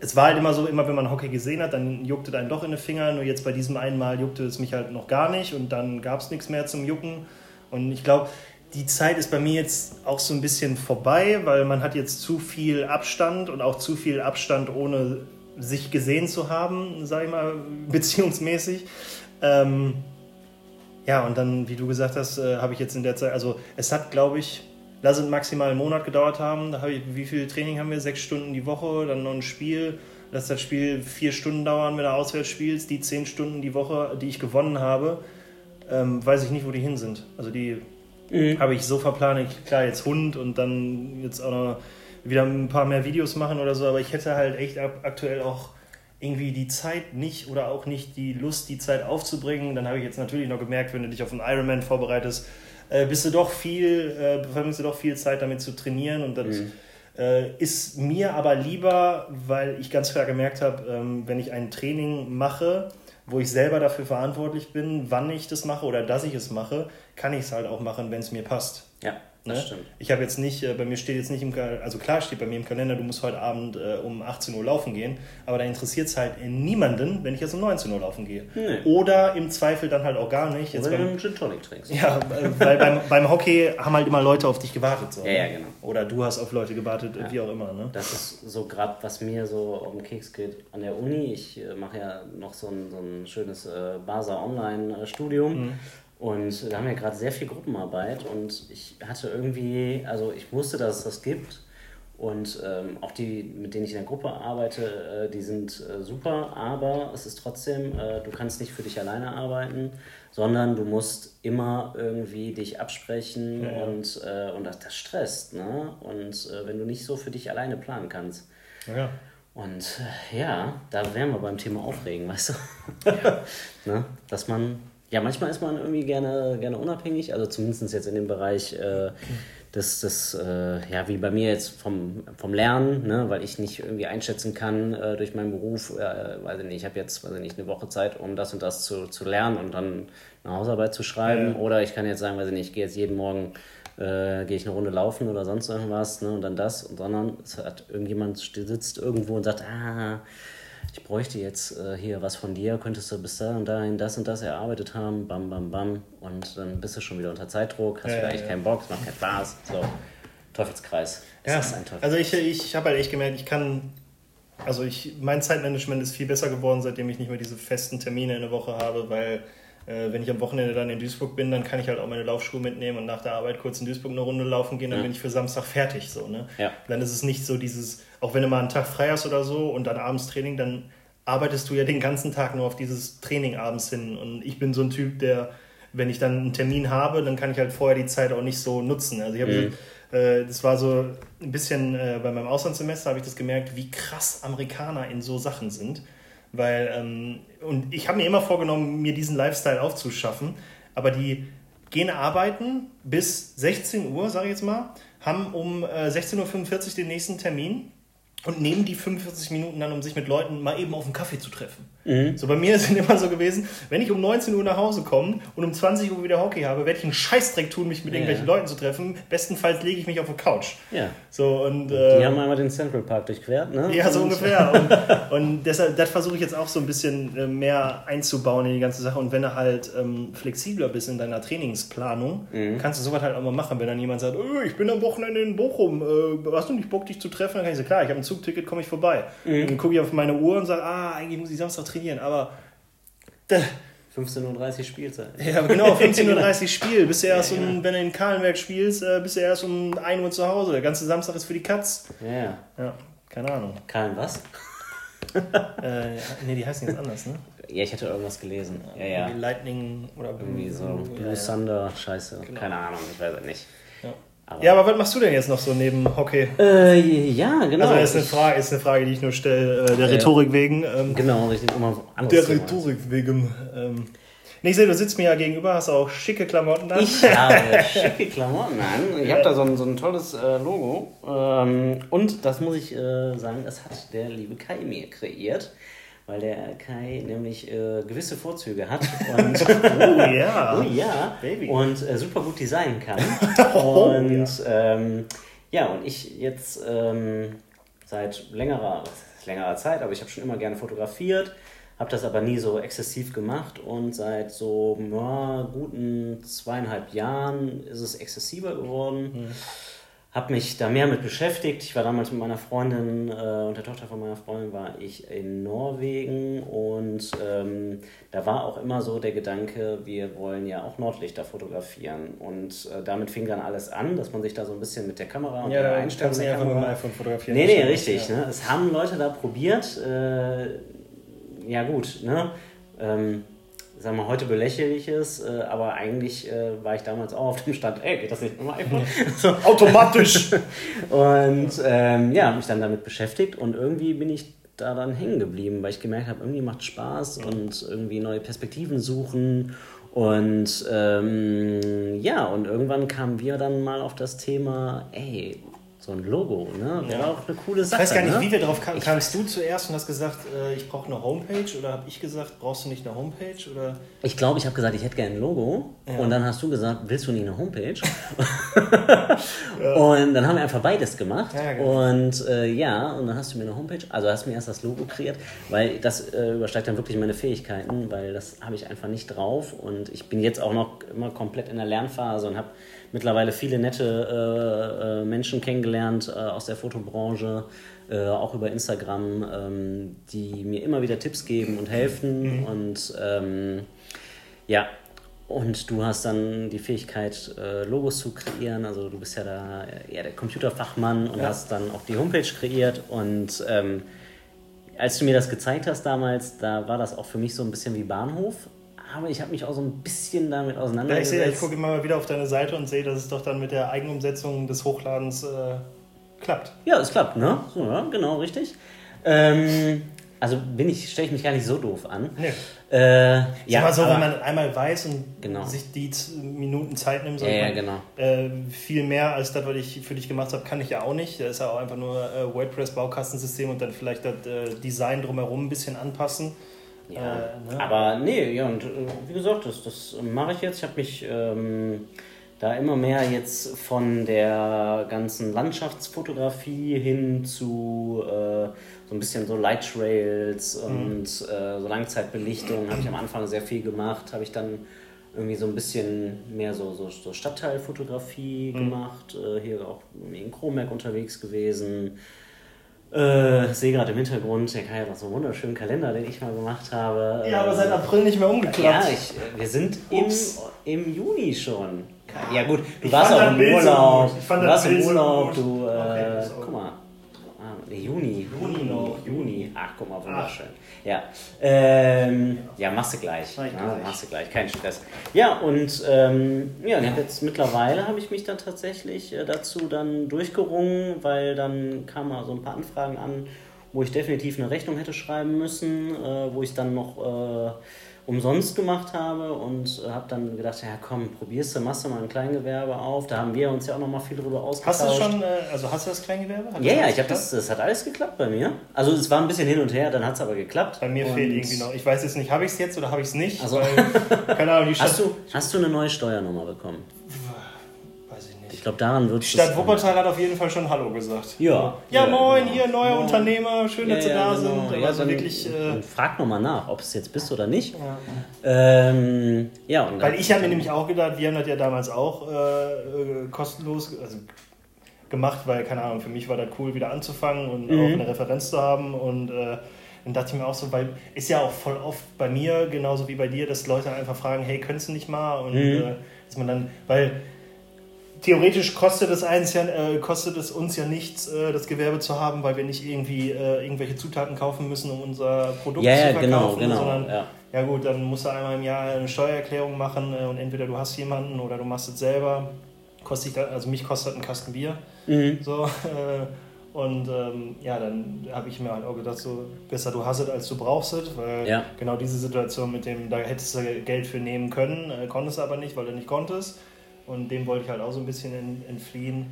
es war halt immer so, immer wenn man Hockey gesehen hat, dann juckte es einen doch in den Finger. Nur jetzt bei diesem einen Mal juckte es mich halt noch gar nicht und dann gab es nichts mehr zum Jucken. Und ich glaube, die Zeit ist bei mir jetzt auch so ein bisschen vorbei, weil man hat jetzt zu viel Abstand und auch zu viel Abstand ohne sich gesehen zu haben, sag ich mal, beziehungsmäßig. Ähm, ja, und dann, wie du gesagt hast, äh, habe ich jetzt in der Zeit, also es hat, glaube ich, lass es maximal einen Monat gedauert haben. Da habe ich, wie viel Training haben wir? Sechs Stunden die Woche, dann noch ein Spiel. Lass das Spiel vier Stunden dauern, wenn du auswärts spielst. Die zehn Stunden die Woche, die ich gewonnen habe, ähm, weiß ich nicht, wo die hin sind. Also die mhm. habe ich so verplant. Klar, jetzt Hund und dann jetzt auch noch wieder ein paar mehr Videos machen oder so, aber ich hätte halt echt aktuell auch irgendwie die Zeit nicht oder auch nicht die Lust, die Zeit aufzubringen. Dann habe ich jetzt natürlich noch gemerkt, wenn du dich auf einen Ironman vorbereitest, äh, bist du doch viel, äh, verbringst du doch viel Zeit damit zu trainieren und das mhm. äh, ist mir aber lieber, weil ich ganz klar gemerkt habe, ähm, wenn ich ein Training mache, wo ich selber dafür verantwortlich bin, wann ich das mache oder dass ich es mache, kann ich es halt auch machen, wenn es mir passt. Ja. Ne? Das stimmt. Ich habe jetzt nicht, äh, bei mir steht jetzt nicht im Kalender, also klar steht bei mir im Kalender, du musst heute Abend äh, um 18 Uhr laufen gehen, aber da interessiert es halt niemanden, wenn ich jetzt um 19 Uhr laufen gehe. Nee. Oder im Zweifel dann halt auch gar nicht. Jetzt Oder wenn du einen Gin Tonic trinkst. Ja, weil beim, beim Hockey haben halt immer Leute auf dich gewartet. So, ja, ja, genau. Oder du hast auf Leute gewartet, ja. wie auch immer. Ne? Das ist so gerade, was mir so um den Keks geht an der Uni. Ich äh, mache ja noch so ein, so ein schönes äh, Basa Online-Studium. Mhm. Und da haben wir gerade sehr viel Gruppenarbeit und ich hatte irgendwie, also ich wusste, dass es das gibt. Und ähm, auch die, mit denen ich in der Gruppe arbeite, äh, die sind äh, super, aber es ist trotzdem, äh, du kannst nicht für dich alleine arbeiten, sondern du musst immer irgendwie dich absprechen ja. und, äh, und das, das stresst. Ne? Und äh, wenn du nicht so für dich alleine planen kannst. Ja. Und äh, ja, da wären wir beim Thema Aufregen, weißt du? Ne? Dass man ja, manchmal ist man irgendwie gerne, gerne unabhängig, also zumindest jetzt in dem Bereich äh, des, des äh, ja, wie bei mir jetzt vom, vom Lernen, ne, weil ich nicht irgendwie einschätzen kann äh, durch meinen Beruf, äh, weiß ich nicht, ich habe jetzt, weiß ich nicht, eine Woche Zeit, um das und das zu, zu lernen und dann eine Hausarbeit zu schreiben. Ja. Oder ich kann jetzt sagen, weiß ich nicht, ich gehe jetzt jeden Morgen äh, gehe ich eine Runde laufen oder sonst irgendwas, ne, und dann das, und sondern es hat irgendjemand sitzt irgendwo und sagt, ah, ich bräuchte jetzt äh, hier was von dir, könntest du bis da und dahin das und das erarbeitet haben, bam, bam, bam. Und dann bist du schon wieder unter Zeitdruck, hast ja, wieder eigentlich ja. keinen Bock, es macht keinen Spaß. So, Teufelskreis. Das ja, ist ein Teufelskreis. Also ich, ich habe halt echt gemerkt, ich kann, also ich, mein Zeitmanagement ist viel besser geworden, seitdem ich nicht mehr diese festen Termine in der Woche habe, weil wenn ich am Wochenende dann in Duisburg bin, dann kann ich halt auch meine Laufschuhe mitnehmen und nach der Arbeit kurz in Duisburg eine Runde laufen gehen, dann ja. bin ich für Samstag fertig. So, ne? Ja. Dann ist es nicht so dieses, auch wenn du mal einen Tag frei hast oder so und dann abends Training, dann arbeitest du ja den ganzen Tag nur auf dieses Training abends hin. Und ich bin so ein Typ, der, wenn ich dann einen Termin habe, dann kann ich halt vorher die Zeit auch nicht so nutzen. Also ich habe mhm. so, äh, das war so ein bisschen äh, bei meinem Auslandssemester habe ich das gemerkt, wie krass Amerikaner in so Sachen sind weil, ähm, und ich habe mir immer vorgenommen, mir diesen Lifestyle aufzuschaffen, aber die gehen arbeiten bis 16 Uhr, sage ich jetzt mal, haben um äh, 16.45 Uhr den nächsten Termin und nehmen die 45 Minuten dann, um sich mit Leuten mal eben auf einen Kaffee zu treffen. Mhm. So bei mir ist es immer so gewesen, wenn ich um 19 Uhr nach Hause komme und um 20 Uhr wieder Hockey habe, werde ich einen Scheißdreck tun, mich mit ja. irgendwelchen Leuten zu treffen. Bestenfalls lege ich mich auf die Couch. Ja. So, und, die äh, haben einmal den Central Park durchquert, ne? Ja, so ungefähr. und, und deshalb, das versuche ich jetzt auch so ein bisschen äh, mehr einzubauen in die ganze Sache. Und wenn du halt ähm, flexibler bist in deiner Trainingsplanung, mhm. kannst du sowas halt auch mal machen. Wenn dann jemand sagt, oh, ich bin am Wochenende in Bochum, äh, hast du nicht Bock, dich zu treffen? Dann kann ich sagen, klar, ich habe ein Zugticket, komme ich vorbei. Mhm. Und dann gucke ich auf meine Uhr und sage, ah, eigentlich muss ich Samstag trainieren, aber 15.30 Uhr Spielzeit. Ja, genau, 15.30 Uhr Spiel. Bist du erst ja, um, ja. wenn du in Kahlenberg spielst, äh, bist du erst um 1 Uhr zu Hause. Der ganze Samstag ist für die Katz. Ja. Ja, keine Ahnung. Kahlen was? äh, nee, die heißen jetzt anders, ne? Ja, ich hatte irgendwas gelesen. Ja, ja. Lightning oder Irgendwie so Blue ja, Thunder, scheiße. Genau. Keine Ahnung, ich weiß es nicht. Aber ja, aber was machst du denn jetzt noch so neben Hockey? Äh, ja, genau. Also ist eine Frage, ist eine Frage, die ich nur stelle, äh, der Rhetorik äh, wegen. Ähm, genau, richtig. Immer der Rhetorik wegen. Ähm, ich sehe, du sitzt mir ja gegenüber, hast auch schicke Klamotten an. Ich habe schicke Klamotten an. Ich habe da so ein, so ein tolles äh, Logo. Ähm, und das muss ich äh, sagen, das hat der liebe Kai mir kreiert weil der Kai nämlich äh, gewisse Vorzüge hat und oh ja, oh ja, Baby. und äh, super gut designen kann. oh, und ja. Ähm, ja, und ich jetzt ähm, seit längerer, längerer Zeit, aber ich habe schon immer gerne fotografiert, habe das aber nie so exzessiv gemacht und seit so ja, guten zweieinhalb Jahren ist es exzessiver geworden. Mhm habe mich da mehr mit beschäftigt. Ich war damals mit meiner Freundin äh, und der Tochter von meiner Freundin war ich in Norwegen und ähm, da war auch immer so der Gedanke, wir wollen ja auch Nordlichter fotografieren und äh, damit fing dann alles an, dass man sich da so ein bisschen mit der Kamera und ja, der Einstellung der Kamera... Mit dem iPhone fotografieren. Nee, nee, richtig. Ja. Ne? Es haben Leute da probiert. Äh, ja gut, ne? Ähm, sag mal, heute belächle ich es, äh, aber eigentlich äh, war ich damals auch auf dem Stand, ey, geht das nicht immer einfach? so. Automatisch! und ähm, ja, habe mich dann damit beschäftigt und irgendwie bin ich da dann hängen geblieben, weil ich gemerkt habe, irgendwie macht Spaß und irgendwie neue Perspektiven suchen und ähm, ja, und irgendwann kamen wir dann mal auf das Thema, ey, so ein Logo, ne? Wäre ja. auch eine coole Sache. Ich weiß gar nicht, ne? wie wir drauf kamen. Kamst du zuerst und hast gesagt, äh, ich brauche eine Homepage? Oder habe ich gesagt, brauchst du nicht eine Homepage? Oder? Ich glaube, ich habe gesagt, ich hätte gerne ein Logo. Ja. Und dann hast du gesagt, willst du nicht eine Homepage? ja. Und dann haben wir einfach beides gemacht. Ja, genau. Und äh, ja, und dann hast du mir eine Homepage, also hast du mir erst das Logo kreiert, weil das äh, übersteigt dann wirklich meine Fähigkeiten, weil das habe ich einfach nicht drauf. Und ich bin jetzt auch noch immer komplett in der Lernphase und habe mittlerweile viele nette äh, äh, Menschen kennengelernt äh, aus der Fotobranche, äh, auch über Instagram, ähm, die mir immer wieder Tipps geben und helfen. Mhm. Und ähm, ja, und du hast dann die Fähigkeit, äh, Logos zu kreieren. Also du bist ja da eher der Computerfachmann und ja. hast dann auch die Homepage kreiert. Und ähm, als du mir das gezeigt hast damals, da war das auch für mich so ein bisschen wie Bahnhof aber ich habe mich auch so ein bisschen damit auseinandergesetzt. Ja, ich, ich gucke immer mal wieder auf deine Seite und sehe, dass es doch dann mit der Eigenumsetzung des Hochladens äh, klappt. Ja, es klappt, ne? So, ja, genau, richtig. Ähm, also bin ich, stelle ich mich gar nicht so doof an. Nee. Äh, ja, mal so, wenn man einmal weiß und genau. sich die Minuten Zeit nimmt, ja, ja, genau. Äh, viel mehr als das, was ich für dich gemacht habe, kann ich ja auch nicht. Da ist ja auch einfach nur äh, WordPress-Baukastensystem und dann vielleicht das äh, Design drumherum ein bisschen anpassen. Ja, äh, ne? aber nee, ja, und äh, wie gesagt, das, das mache ich jetzt. Ich habe mich ähm, da immer mehr jetzt von der ganzen Landschaftsfotografie hin zu äh, so ein bisschen so Light Trails und mhm. äh, so Langzeitbelichtung habe ich am Anfang sehr viel gemacht, habe ich dann irgendwie so ein bisschen mehr so, so, so Stadtteilfotografie mhm. gemacht, äh, hier auch in Kronberg unterwegs gewesen, äh, sehe gerade im Hintergrund, der Kai hat noch so einen wunderschönen Kalender, den ich mal gemacht habe. Ja, aber seit April nicht mehr umgeklappt. Ja, ich, wir sind im, im Juni schon. Ja gut, du ich warst auch im Urlaub. So du warst im Urlaub, du, äh, okay, guck mal, Juni. Juni noch. Juni. Ach, guck mal, wunderschön. Ja. Ähm, ja, machst du gleich. Ja, machst du gleich, kein Stress. Ja, und ähm, ja, und jetzt mittlerweile habe ich mich dann tatsächlich äh, dazu dann durchgerungen, weil dann kamen mal so ein paar Anfragen an, wo ich definitiv eine Rechnung hätte schreiben müssen, äh, wo ich dann noch äh, umsonst gemacht habe und habe dann gedacht, ja komm, probierst du, machst du mal ein Kleingewerbe auf. Da haben wir uns ja auch noch mal viel drüber ausgetauscht. Hast du schon, äh, also hast du das Kleingewerbe? Hat ja, ja, ich habe das, das hat alles geklappt bei mir. Also es war ein bisschen hin und her, dann hat es aber geklappt. Bei mir fehlt irgendwie noch, ich weiß jetzt nicht, habe ich es jetzt oder habe ich es nicht? Also, weil, keine Ahnung, die hast, du, hast du eine neue Steuernummer bekommen? Ich glaube, daran wird Die Stadt Wuppertal hat auf jeden Fall schon Hallo gesagt. Ja. Ja, moin, hier neuer ja. Unternehmer, schön, dass ja, ja, Sie da genau. sind. Ja, also wirklich. Äh, frag nochmal nach, ob es jetzt bist oder nicht. Ja. Ähm, ja und Weil ich habe mir nämlich auch gedacht, wir haben das ja damals auch äh, äh, kostenlos also gemacht, weil, keine Ahnung, für mich war das cool, wieder anzufangen und mhm. auch eine Referenz zu haben und. Äh, dann dachte ich mir auch so, weil ist ja auch voll oft bei mir, genauso wie bei dir, dass Leute einfach fragen, hey, könntest du nicht mal? Und mhm. äh, dass man dann, weil theoretisch kostet es, eins ja, äh, kostet es uns ja nichts, äh, das Gewerbe zu haben, weil wir nicht irgendwie äh, irgendwelche Zutaten kaufen müssen, um unser Produkt ja, zu verkaufen, genau, genau, sondern ja. ja. gut, dann musst du einmal im Jahr eine Steuererklärung machen äh, und entweder du hast jemanden oder du machst es selber. Kostet, also mich kostet ein Kasten Bier. Mhm. So, äh, und ähm, ja, dann habe ich mir halt auch gedacht, so besser du hast es, als du brauchst es, weil ja. genau diese Situation mit dem, da hättest du Geld für nehmen können, äh, konntest aber nicht, weil du nicht konntest. Und dem wollte ich halt auch so ein bisschen entfliehen.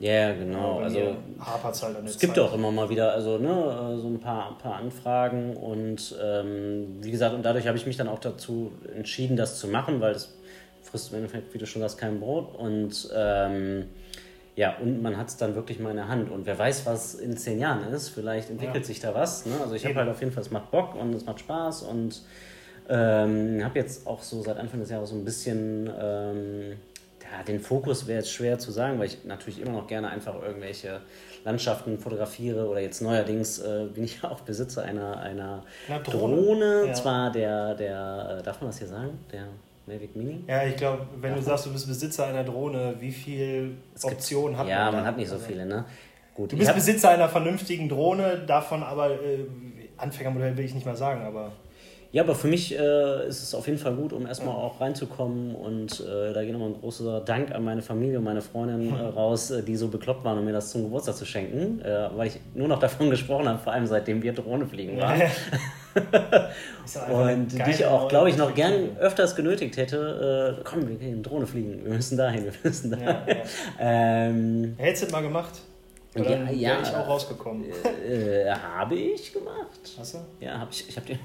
Ja, yeah, genau. Also halt an Es gibt auch immer mal wieder also ne, so ein paar, ein paar Anfragen und ähm, wie gesagt, und dadurch habe ich mich dann auch dazu entschieden, das zu machen, weil das frisst im Endeffekt, wie du schon sagst, kein Brot und ähm, ja, und man hat es dann wirklich mal in der Hand. Und wer weiß, was in zehn Jahren ist, vielleicht entwickelt ja. sich da was. Ne? Also ich habe halt auf jeden Fall, es macht Bock und es macht Spaß und ähm, habe jetzt auch so seit Anfang des Jahres so ein bisschen ähm, ja, den Fokus wäre jetzt schwer zu sagen, weil ich natürlich immer noch gerne einfach irgendwelche Landschaften fotografiere oder jetzt neuerdings äh, bin ich ja auch Besitzer einer, einer Na, Drohne. Drohne. Ja. Zwar der, der, äh, darf man das hier sagen? Der Mavic Mini? Ja, ich glaube, wenn darf du sagst, du bist Besitzer einer Drohne, wie viele Optionen hat man? Ja, man hat nicht so viele, ne? Gut, du bist Besitzer einer vernünftigen Drohne, davon aber äh, Anfängermodell will ich nicht mal sagen, aber. Ja, aber für mich äh, ist es auf jeden Fall gut, um erstmal auch reinzukommen. Und äh, da geht nochmal ein großer Dank an meine Familie und meine Freundin äh, raus, äh, die so bekloppt waren, um mir das zum Geburtstag zu schenken. Äh, weil ich nur noch davon gesprochen habe, vor allem seitdem wir Drohne fliegen waren. und die ich auch, glaube ich, noch gern öfters genötigt hätte. Äh, komm, wir gehen Drohne fliegen, wir müssen dahin, wir müssen dahin. Ja, ja. ähm, Hättest du mal gemacht? Und ja, ja, wäre ich auch rausgekommen. Äh, habe ich gemacht. Hast du? Ja, habe ich. Ich habe den.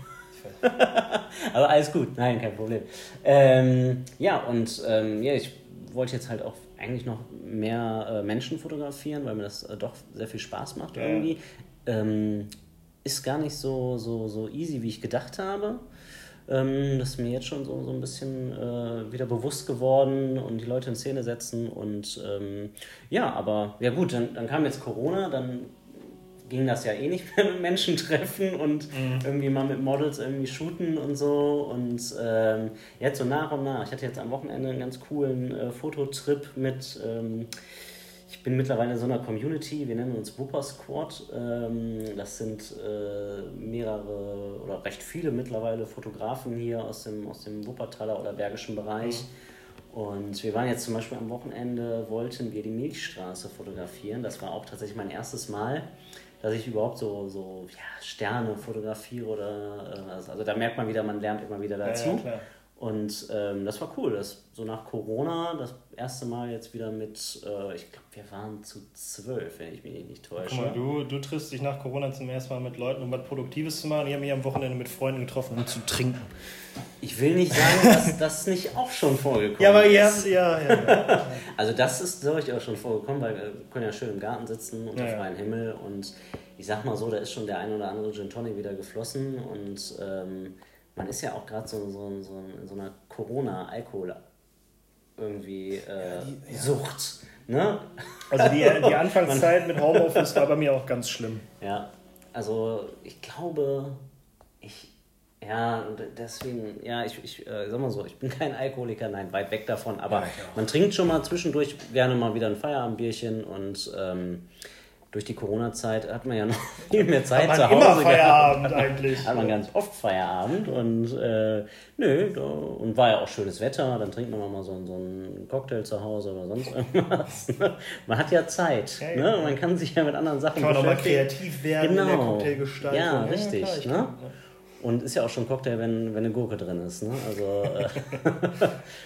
Aber alles gut, nein, kein Problem. Ähm, ja, und ähm, ja, ich wollte jetzt halt auch eigentlich noch mehr äh, Menschen fotografieren, weil mir das äh, doch sehr viel Spaß macht ja. irgendwie. Ähm, ist gar nicht so, so, so easy, wie ich gedacht habe. Ähm, das ist mir jetzt schon so, so ein bisschen äh, wieder bewusst geworden und die Leute in Szene setzen. Und ähm, ja, aber ja gut, dann, dann kam jetzt Corona, dann ging das ja eh nicht mehr mit Menschen treffen und mhm. irgendwie mal mit Models irgendwie shooten und so. Und ähm, jetzt so nach und nach. Ich hatte jetzt am Wochenende einen ganz coolen äh, Fototrip mit. Ähm, ich bin mittlerweile in so einer Community, wir nennen uns Wupper Squad. Ähm, das sind äh, mehrere oder recht viele mittlerweile Fotografen hier aus dem, aus dem Wuppertaler oder Bergischen Bereich. Mhm. Und wir waren jetzt zum Beispiel am Wochenende, wollten wir die Milchstraße fotografieren. Das war auch tatsächlich mein erstes Mal dass ich überhaupt so, so ja, Sterne fotografiere oder äh, also da merkt man wieder, man lernt immer wieder dazu. Ja, ja, und ähm, das war cool. Das so nach Corona, das erste Mal jetzt wieder mit, äh, ich glaube, wir waren zu zwölf, wenn ich mich nicht täusche. Guck mal, du, du triffst dich nach Corona zum ersten Mal mit Leuten, um was Produktives zu machen. Ich habe mich am Wochenende mit Freunden getroffen, um zu trinken. Ich will nicht sagen, dass das nicht auch schon vorgekommen ist. Ja, aber ja, ja, ja. also das ist durchaus schon vorgekommen, weil wir können ja schön im Garten sitzen unter ja, freiem Himmel und ich sag mal so, da ist schon der ein oder andere Gin Tonic wieder geflossen und ähm, man ist ja auch gerade so, so, so in so einer Corona-Alkohol irgendwie äh, ja, die, ja. Sucht. Ne? Also die, die Anfangszeit mit Homeoffice war bei mir auch ganz schlimm. Ja, also ich glaube, ich, ja, deswegen, ja, ich, ich äh, sag mal so, ich bin kein Alkoholiker, nein, weit weg davon, aber ja, man trinkt schon mal zwischendurch gerne mal wieder ein Feierabendbierchen und ähm, durch die Corona-Zeit hat man ja noch viel mehr Zeit hat man zu Hause. Immer Feierabend gehabt. eigentlich. Hat man ganz oft Feierabend und äh, nö, da, und war ja auch schönes Wetter, dann trinkt man mal so, so einen Cocktail zu Hause oder sonst irgendwas. man hat ja Zeit, ja, ja. Ne? man kann sich ja mit anderen Sachen kann man auch mal kreativ werden genau. in der genau. Cocktailgestaltung. Ja, richtig. Ja, klar, ne? Kann, ne? Und ist ja auch schon Cocktail, wenn, wenn eine Gurke drin ist. Ne? Also, äh,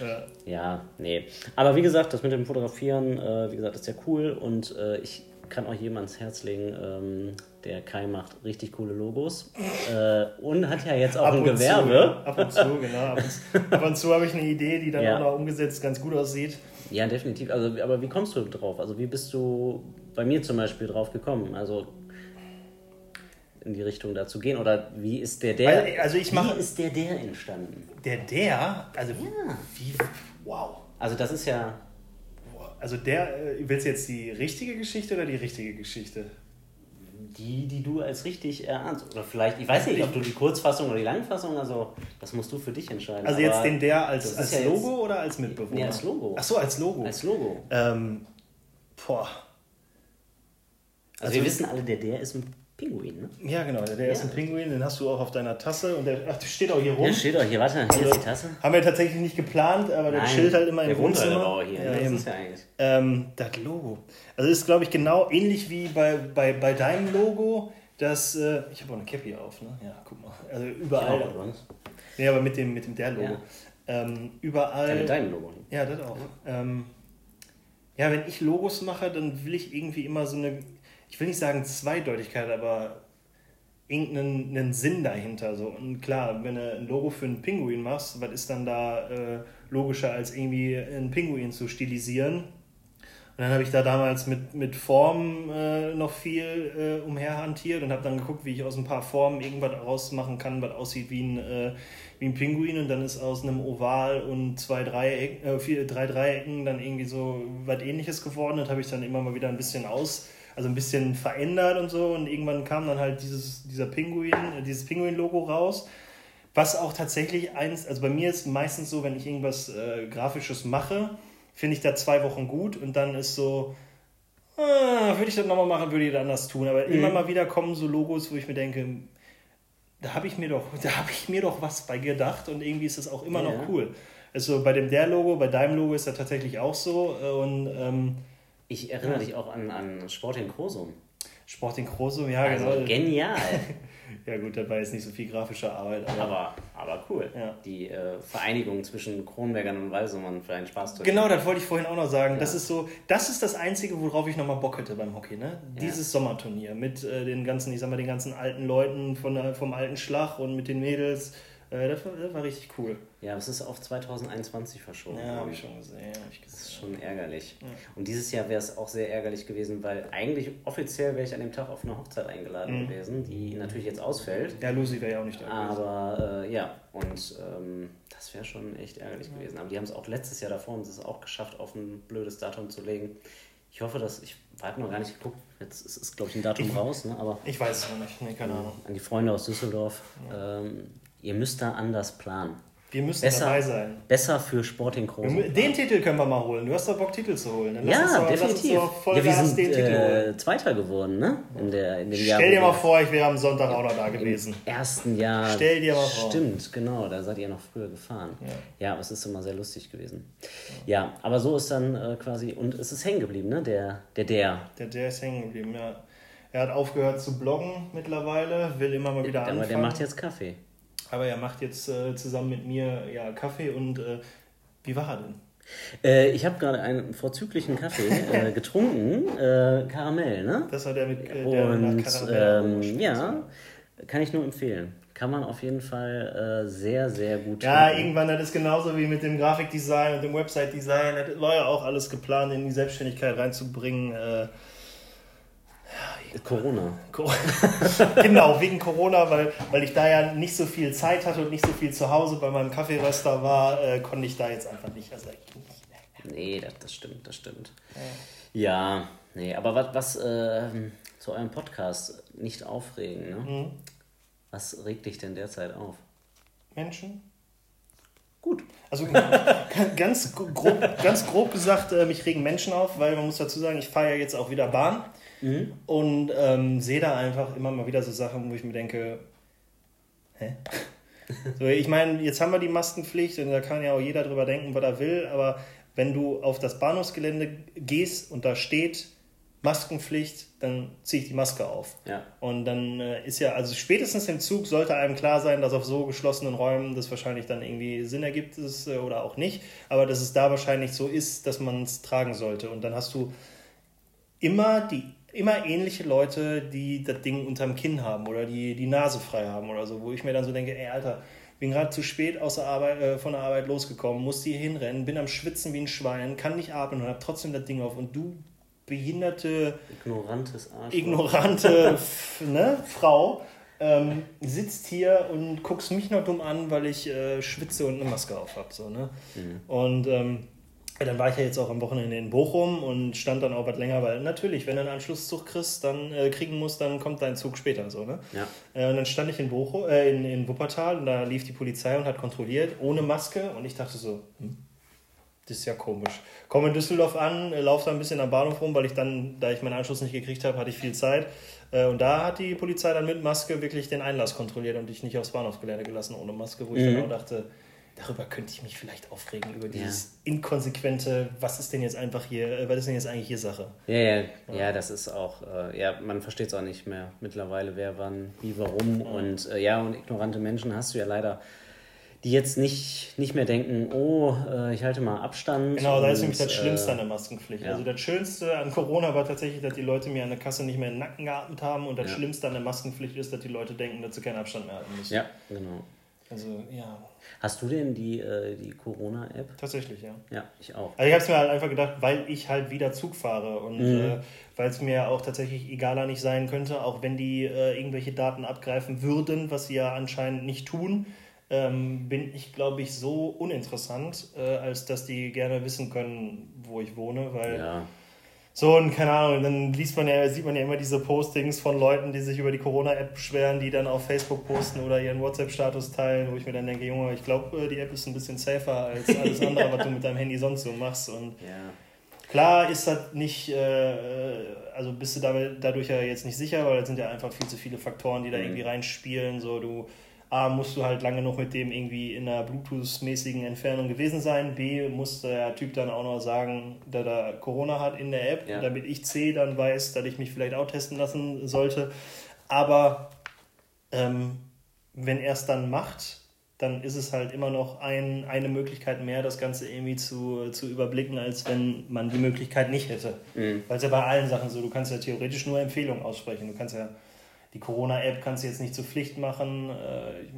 ja. ja, nee. Aber wie gesagt, das mit dem Fotografieren, äh, wie gesagt, ist ja cool. Und äh, ich kann auch jedem ans Herz legen, ähm, der Kai macht richtig coole Logos äh, und hat ja jetzt auch ab ein Gewerbe. Zu, ab und zu, genau. Ab und, ab und zu habe ich eine Idee, die dann ja. auch noch umgesetzt ganz gut aussieht. Ja, definitiv. Also, aber wie kommst du drauf? Also wie bist du bei mir zum Beispiel drauf gekommen? Also in die Richtung da zu gehen? Oder wie ist der der? Weil, also ich mache, wie ist der der entstanden? Der der? Also ja. wie? Wow. Also das ist ja also der, äh, willst du jetzt die richtige Geschichte oder die richtige Geschichte? Die, die du als richtig erahnst. Oder vielleicht, ich weiß nicht, ob du die Kurzfassung oder die Langfassung, also das musst du für dich entscheiden. Also jetzt den der als, als ja Logo oder als Mitbewohner? Nee, als Logo. Ach so, als Logo. Als Logo. Ähm, boah. Also, also wir wissen alle, der der ist ein Pinguin, ne? Ja, genau, der ja. ist ein Pinguin, den hast du auch auf deiner Tasse und der, ach, der steht auch hier rum. Der steht auch hier, warte, hier also, ist die Tasse. Haben wir tatsächlich nicht geplant, aber der chillt halt immer im Wohnzimmer. Halt hier, ja, das ist ja eigentlich. Ähm, das Logo. Also ist, glaube ich, genau ähnlich wie bei, bei, bei deinem Logo, das, äh, ich habe auch eine Cappy auf, ne? Ja, guck mal. Also überall. Ja, nee, aber mit dem, mit dem der Logo. Ja. Ähm, überall. Ja, mit deinem Logo. Ja, das auch. Ja. Ähm, ja, wenn ich Logos mache, dann will ich irgendwie immer so eine ich will nicht sagen Zweideutigkeit, aber irgendeinen Sinn dahinter. So. Und klar, wenn du ein Logo für einen Pinguin machst, was ist dann da äh, logischer, als irgendwie einen Pinguin zu stilisieren? Und dann habe ich da damals mit, mit Formen äh, noch viel äh, umherhantiert und habe dann geguckt, wie ich aus ein paar Formen irgendwas rausmachen kann, was aussieht wie ein, äh, wie ein Pinguin. Und dann ist aus einem Oval und zwei Dreieck, äh, vier, drei Dreiecken dann irgendwie so was ähnliches geworden. Das habe ich dann immer mal wieder ein bisschen aus also ein bisschen verändert und so. Und irgendwann kam dann halt dieses, dieser Pinguin, äh, dieses Pinguin-Logo raus. Was auch tatsächlich eins, also bei mir ist meistens so, wenn ich irgendwas äh, Grafisches mache, finde ich da zwei Wochen gut und dann ist so, ah, würde ich das nochmal machen, würde ich das anders tun. Aber mhm. immer mal wieder kommen so Logos, wo ich mir denke, da habe ich mir doch, da habe ich mir doch was bei gedacht und irgendwie ist das auch immer ja. noch cool. Also bei dem der Logo, bei deinem Logo ist das tatsächlich auch so und ähm, ich erinnere dich auch an, an Sport in Krosum. Sporting Krosum, ja, also genau. Genial. ja, gut, war jetzt nicht so viel grafische Arbeit. Aber, aber, aber cool. Ja. Die äh, Vereinigung zwischen Kronbergern und Walsummern für einen Spaß Genau, das wollte ich vorhin auch noch sagen. Das ist so, das ist das Einzige, worauf ich nochmal Bock hätte beim Hockey, ne? Dieses Sommerturnier mit äh, den ganzen, ich sag mal, den ganzen alten Leuten von, vom alten Schlag und mit den Mädels. Äh, das, war, das war richtig cool. Ja, es ist auf 2021 verschoben. Ja, habe ich schon gesehen. Hab ich Das ist gesehen. schon ärgerlich. Und dieses Jahr wäre es auch sehr ärgerlich gewesen, weil eigentlich offiziell wäre ich an dem Tag auf eine Hochzeit eingeladen Mhm. gewesen, die natürlich jetzt ausfällt. Ja, Lucy wäre ja auch nicht da gewesen. Aber äh, ja, und ähm, das wäre schon echt ärgerlich gewesen. Aber die haben es auch letztes Jahr davor, haben sie es auch geschafft, auf ein blödes Datum zu legen. Ich hoffe, dass ich habe noch gar nicht geguckt. Jetzt ist, ist glaube ich, ein Datum raus, ne? aber Ich weiß es noch nicht, nee, keine Ahnung. an die Freunde aus Düsseldorf, ähm, ihr müsst da anders planen. Wir müssen Besser, dabei sein. besser für Sporting mü- Den Titel können wir mal holen. Du hast doch Bock, Titel zu holen. Dann Ja, doch, definitiv. Ja, wir sind den Titel holen. äh, Zweiter geworden, ne? In, der, in dem Jahr. Stell dir wo mal vor, ich wäre am Sonntag auch noch da gewesen. Im ersten Jahr. Stell dir mal vor. Stimmt, genau, da seid ihr noch früher gefahren. Ja, aber es ist immer sehr lustig gewesen. Ja, aber so ist dann äh, quasi, und es ist hängen geblieben, ne? Der, der, der. Der, der ist hängen geblieben, ja. Er hat aufgehört zu bloggen mittlerweile, will immer mal wieder Aber anfangen. der macht jetzt Kaffee. Aber er macht jetzt äh, zusammen mit mir ja, Kaffee und äh, wie war er denn? Äh, ich habe gerade einen vorzüglichen Kaffee äh, getrunken, äh, Karamell, ne? Das hat er mit äh, der Und Karamell ähm, ja, kann ich nur empfehlen. Kann man auf jeden Fall äh, sehr, sehr gut Ja, trinken. irgendwann, das ist genauso wie mit dem Grafikdesign und dem Website-Design. Das war ja auch alles geplant, in die Selbstständigkeit reinzubringen. Äh, Corona. Co- genau, wegen Corona, weil, weil ich da ja nicht so viel Zeit hatte und nicht so viel zu Hause bei meinem Kaffeeröster war, äh, konnte ich da jetzt einfach nicht. Also, Nee, das, das stimmt, das stimmt. Ja, nee, aber was, was ähm, zu eurem Podcast nicht aufregen, ne? Mhm. Was regt dich denn derzeit auf? Menschen? Gut. Also ganz grob, ganz grob gesagt, äh, mich regen Menschen auf, weil man muss dazu sagen, ich fahre ja jetzt auch wieder Bahn und ähm, sehe da einfach immer mal wieder so Sachen, wo ich mir denke, hä? So, ich meine, jetzt haben wir die Maskenpflicht und da kann ja auch jeder drüber denken, was er will, aber wenn du auf das Bahnhofsgelände gehst und da steht Maskenpflicht, dann ziehe ich die Maske auf. Ja. Und dann äh, ist ja, also spätestens im Zug sollte einem klar sein, dass auf so geschlossenen Räumen das wahrscheinlich dann irgendwie Sinn ergibt es, äh, oder auch nicht, aber dass es da wahrscheinlich so ist, dass man es tragen sollte. Und dann hast du immer die immer ähnliche Leute, die das Ding unterm Kinn haben oder die die Nase frei haben oder so, wo ich mir dann so denke, ey Alter, bin gerade zu spät aus der Arbeit, äh, von der Arbeit losgekommen, musste hier hinrennen, bin am Schwitzen wie ein Schwein, kann nicht atmen und habe trotzdem das Ding auf und du behinderte Ignorantes Arsch. ignorante ne, Frau ähm, sitzt hier und guckst mich noch dumm an, weil ich äh, schwitze und eine Maske auf habe. So, ne? Und ähm, ja, dann war ich ja jetzt auch am Wochenende in Bochum und stand dann auch was länger, weil natürlich, wenn du einen Anschlusszug kriegst, dann äh, kriegen musst, dann kommt dein Zug später. So, ne? Ja. Äh, und dann stand ich in, Bochum, äh, in, in Wuppertal und da lief die Polizei und hat kontrolliert, ohne Maske. Und ich dachte so, hm, das ist ja komisch. Komme in Düsseldorf an, äh, laufe da ein bisschen am Bahnhof rum, weil ich dann, da ich meinen Anschluss nicht gekriegt habe, hatte ich viel Zeit. Äh, Und da hat die Polizei dann mit Maske wirklich den Einlass kontrolliert und dich nicht aufs Bahnhofsgelände gelassen ohne Maske, wo ich dann auch dachte, darüber könnte ich mich vielleicht aufregen, über dieses inkonsequente, was ist denn jetzt einfach hier, äh, was ist denn jetzt eigentlich hier Sache? Ja, ja, ja, das ist auch, äh, ja, man versteht es auch nicht mehr mittlerweile, wer wann, wie, warum. Und äh, ja, und ignorante Menschen hast du ja leider, die jetzt nicht, nicht mehr denken, oh, äh, ich halte mal Abstand. Genau, da ist nämlich das Schlimmste äh, an der Maskenpflicht. ja. Also das Schönste an Corona war tatsächlich, dass die Leute mir an der Kasse nicht mehr in den Nacken geatmet haben und das Ja. Schlimmste an der Maskenpflicht ist, dass die Leute denken, dass sie keinen Abstand mehr halten müssen. Ja, genau. Also ja, Hast du denn die, äh, die Corona-App? tatsächlich, ja. Ja, ich auch. Also ich habe es mir halt einfach gedacht, weil ich halt wieder Zug fahre und äh, weil es mir auch tatsächlich egaler nicht sein könnte, auch wenn die äh, irgendwelche Daten abgreifen würden, was sie ja anscheinend nicht tun, ähm, bin ich, glaube ich, so uninteressant, äh, als dass die gerne wissen können, wo ich wohne, weil Ja. So und keine Ahnung, dann liest man ja, sieht man ja immer diese Postings von Leuten, die sich über die Corona-App beschweren, die dann auf Facebook posten oder ihren WhatsApp-Status teilen, wo ich mir dann denke, Junge, ich glaube, die App ist ein bisschen safer als alles andere, was du mit deinem Handy sonst so machst. Und Ja. klar ist das nicht, äh, also bist du damit, dadurch ja jetzt nicht sicher, weil es sind ja einfach viel zu viele Faktoren, die da irgendwie reinspielen. So, du A, musst du halt lange noch mit dem irgendwie in einer Bluetooth-mäßigen Entfernung gewesen sein. B, muss der Typ dann auch noch sagen, dass er Corona hat in der App, ja. damit ich C dann weiß, dass ich mich vielleicht auch testen lassen sollte. Aber ähm, wenn er es dann macht, dann ist es halt immer noch ein, eine Möglichkeit mehr, das Ganze irgendwie zu, zu überblicken, als wenn man die Möglichkeit nicht hätte. Mhm. Weil es ja bei allen Sachen so, du kannst ja theoretisch nur Empfehlungen aussprechen. Du kannst ja die Corona-App kannst du jetzt nicht zur Pflicht machen, äh, ich,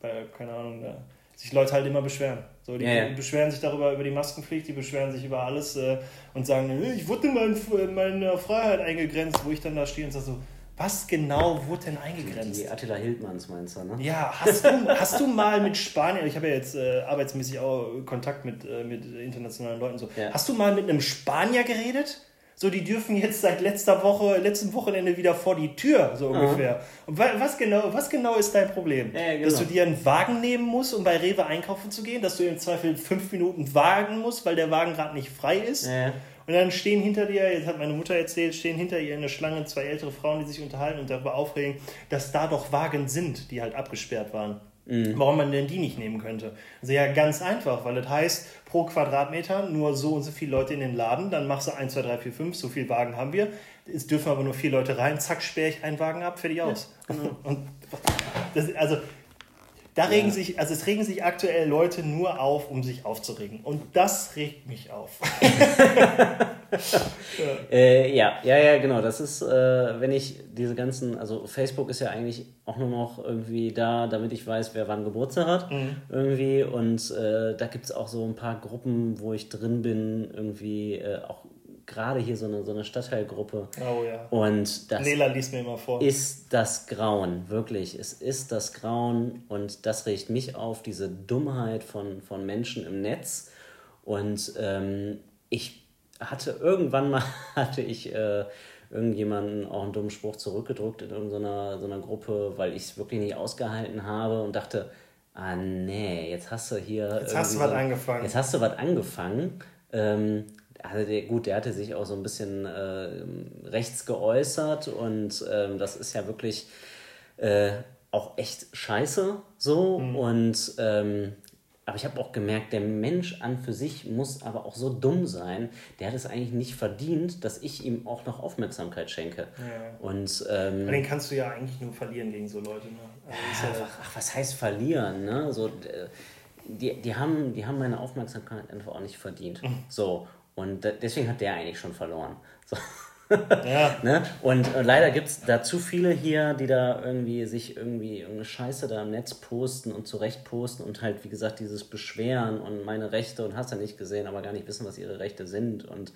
weil, keine Ahnung, da sich Leute halt immer beschweren. So, die, ja, ja. beschweren sich darüber über die Maskenpflicht, die beschweren sich über alles äh, und sagen, ich wurde in meine Freiheit eingegrenzt, wo ich dann da stehe und sage so, was genau wurde denn eingegrenzt? Die Attila Hildmanns meinst du, ne? Ja, hast du, hast du mal mit Spanier, ich habe ja jetzt äh, arbeitsmäßig auch Kontakt mit, äh, mit internationalen Leuten so, ja. hast du mal mit einem Spanier geredet? So, die dürfen jetzt seit letzter Woche, letzten Wochenende wieder vor die Tür, so ungefähr. Und was genau, was genau ist dein Problem? Ja, genau. Dass du dir einen Wagen nehmen musst, um bei Rewe einkaufen zu gehen, dass du im Zweifel fünf Minuten wagen musst, weil der Wagen gerade nicht frei ist. Ja. Und dann stehen hinter dir, jetzt hat meine Mutter erzählt, stehen hinter ihr eine Schlange zwei ältere Frauen, die sich unterhalten und darüber aufregen, dass da doch Wagen sind, die halt abgesperrt waren. Mhm. Warum man denn die nicht nehmen könnte? Also ja, ganz einfach, weil das heißt, pro Quadratmeter nur so und so viele Leute in den Laden, dann machst du 1, 2, 3, 4, 5, so viele Wagen haben wir. Es dürfen aber nur vier Leute rein, zack, sperre ich einen Wagen ab, fertig aus. Ja. Und das, also da regen ja. sich, also es regen sich aktuell Leute nur auf, um sich aufzuregen. Und das regt mich auf. ja. Äh, ja. ja, ja, genau. Das ist, äh, wenn ich diese ganzen, also Facebook ist ja eigentlich auch nur noch irgendwie da, damit ich weiß, wer wann Geburtstag hat. Mhm. Irgendwie. Und äh, da gibt es auch so ein paar Gruppen, wo ich drin bin, irgendwie äh, auch gerade hier so eine, so eine Stadtteilgruppe. Oh ja. Und das Lela liest mir immer vor. ist das Grauen, wirklich. Es ist das Grauen und das regt mich auf, diese Dummheit von, von Menschen im Netz. Und ähm, ich hatte irgendwann mal, hatte ich äh, irgendjemanden auch einen dummen Spruch zurückgedrückt in irgendeiner so einer Gruppe, weil ich es wirklich nicht ausgehalten habe und dachte, ah nee, jetzt hast du hier. Jetzt hast du was angefangen. Jetzt hast du was angefangen. Ähm, also der, gut, der hatte sich auch so ein bisschen äh, rechts geäußert und ähm, das ist ja wirklich äh, auch echt scheiße so mhm. und ähm, aber ich habe auch gemerkt, der Mensch an für sich muss aber auch so dumm sein. Der hat es eigentlich nicht verdient, dass ich ihm auch noch Aufmerksamkeit schenke. Ja. Und ähm, den kannst du ja eigentlich nur verlieren gegen so Leute. Ne? Also ja, ach, was heißt verlieren? Ne? So, die, die, haben, die haben meine Aufmerksamkeit einfach auch nicht verdient. Mhm. So. Und deswegen hat der eigentlich schon verloren. So. Ja. ne? Und äh, leider gibt es da zu viele hier, die da irgendwie sich irgendwie irgendeine Scheiße da im Netz posten und zurecht posten und halt, wie gesagt, dieses Beschweren und meine Rechte und hast ja nicht gesehen, aber gar nicht wissen, was ihre Rechte sind. Und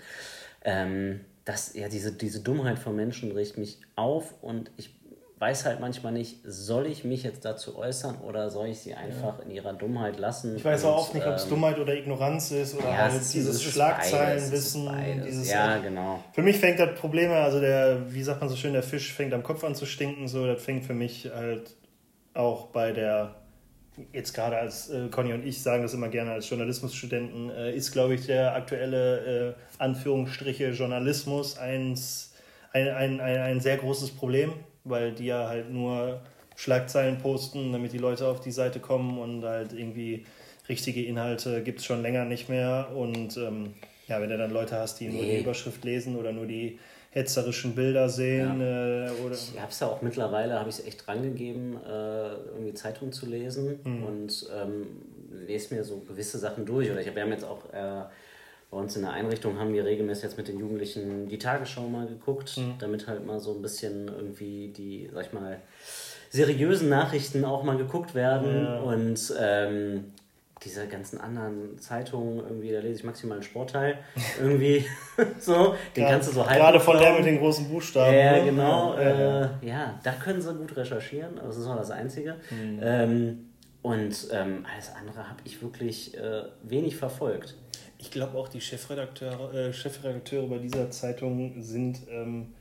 ähm, das, ja, diese, diese Dummheit von Menschen regt mich auf und ich weiß halt manchmal nicht, soll ich mich jetzt dazu äußern oder soll ich sie einfach ja. in ihrer Dummheit lassen? Ich weiß auch oft nicht, ob es ähm, Dummheit oder Ignoranz ist oder ja, halt dieses Schlagzeilenwissen. Dieses, ja, genau. Für mich fängt das Problem, also der, wie sagt man so schön, der Fisch fängt am Kopf an zu stinken, so, das fängt für mich halt auch bei der jetzt gerade als äh, Conny und ich sagen das immer gerne als Journalismusstudenten, äh, ist, glaube ich, der aktuelle äh, Anführungsstriche Journalismus eins, ein, ein, ein, ein sehr großes Problem weil die ja halt nur Schlagzeilen posten, damit die Leute auf die Seite kommen und halt irgendwie richtige Inhalte gibt es schon länger nicht mehr. Und ähm, ja, wenn du dann Leute hast, die nee. nur die Überschrift lesen oder nur die hetzerischen Bilder sehen. Ja. Äh, oder ich habe es ja auch mittlerweile, habe ich es echt drangegeben, äh, irgendwie Zeitungen zu lesen mhm. und ähm, lese mir so gewisse Sachen durch. Oder ich habe jetzt auch äh, bei uns in der Einrichtung haben wir regelmäßig jetzt mit den Jugendlichen die Tagesschau mal geguckt, mhm. damit halt mal so ein bisschen irgendwie die, sag ich mal, seriösen Nachrichten auch mal geguckt werden ja. und ähm, diese ganzen anderen Zeitungen, irgendwie, da lese ich maximal einen Sportteil, irgendwie so, den ja, kannst du so halb. Gerade von der mit den großen Buchstaben. Ja, ne? genau. Ja, äh, ja, da können sie gut recherchieren, aber das ist auch das Einzige. Mhm. Ähm, und ähm, alles andere habe ich wirklich äh, wenig verfolgt ich glaube auch, die Chefredakteure, äh, Chefredakteure bei dieser Zeitung sind ähm,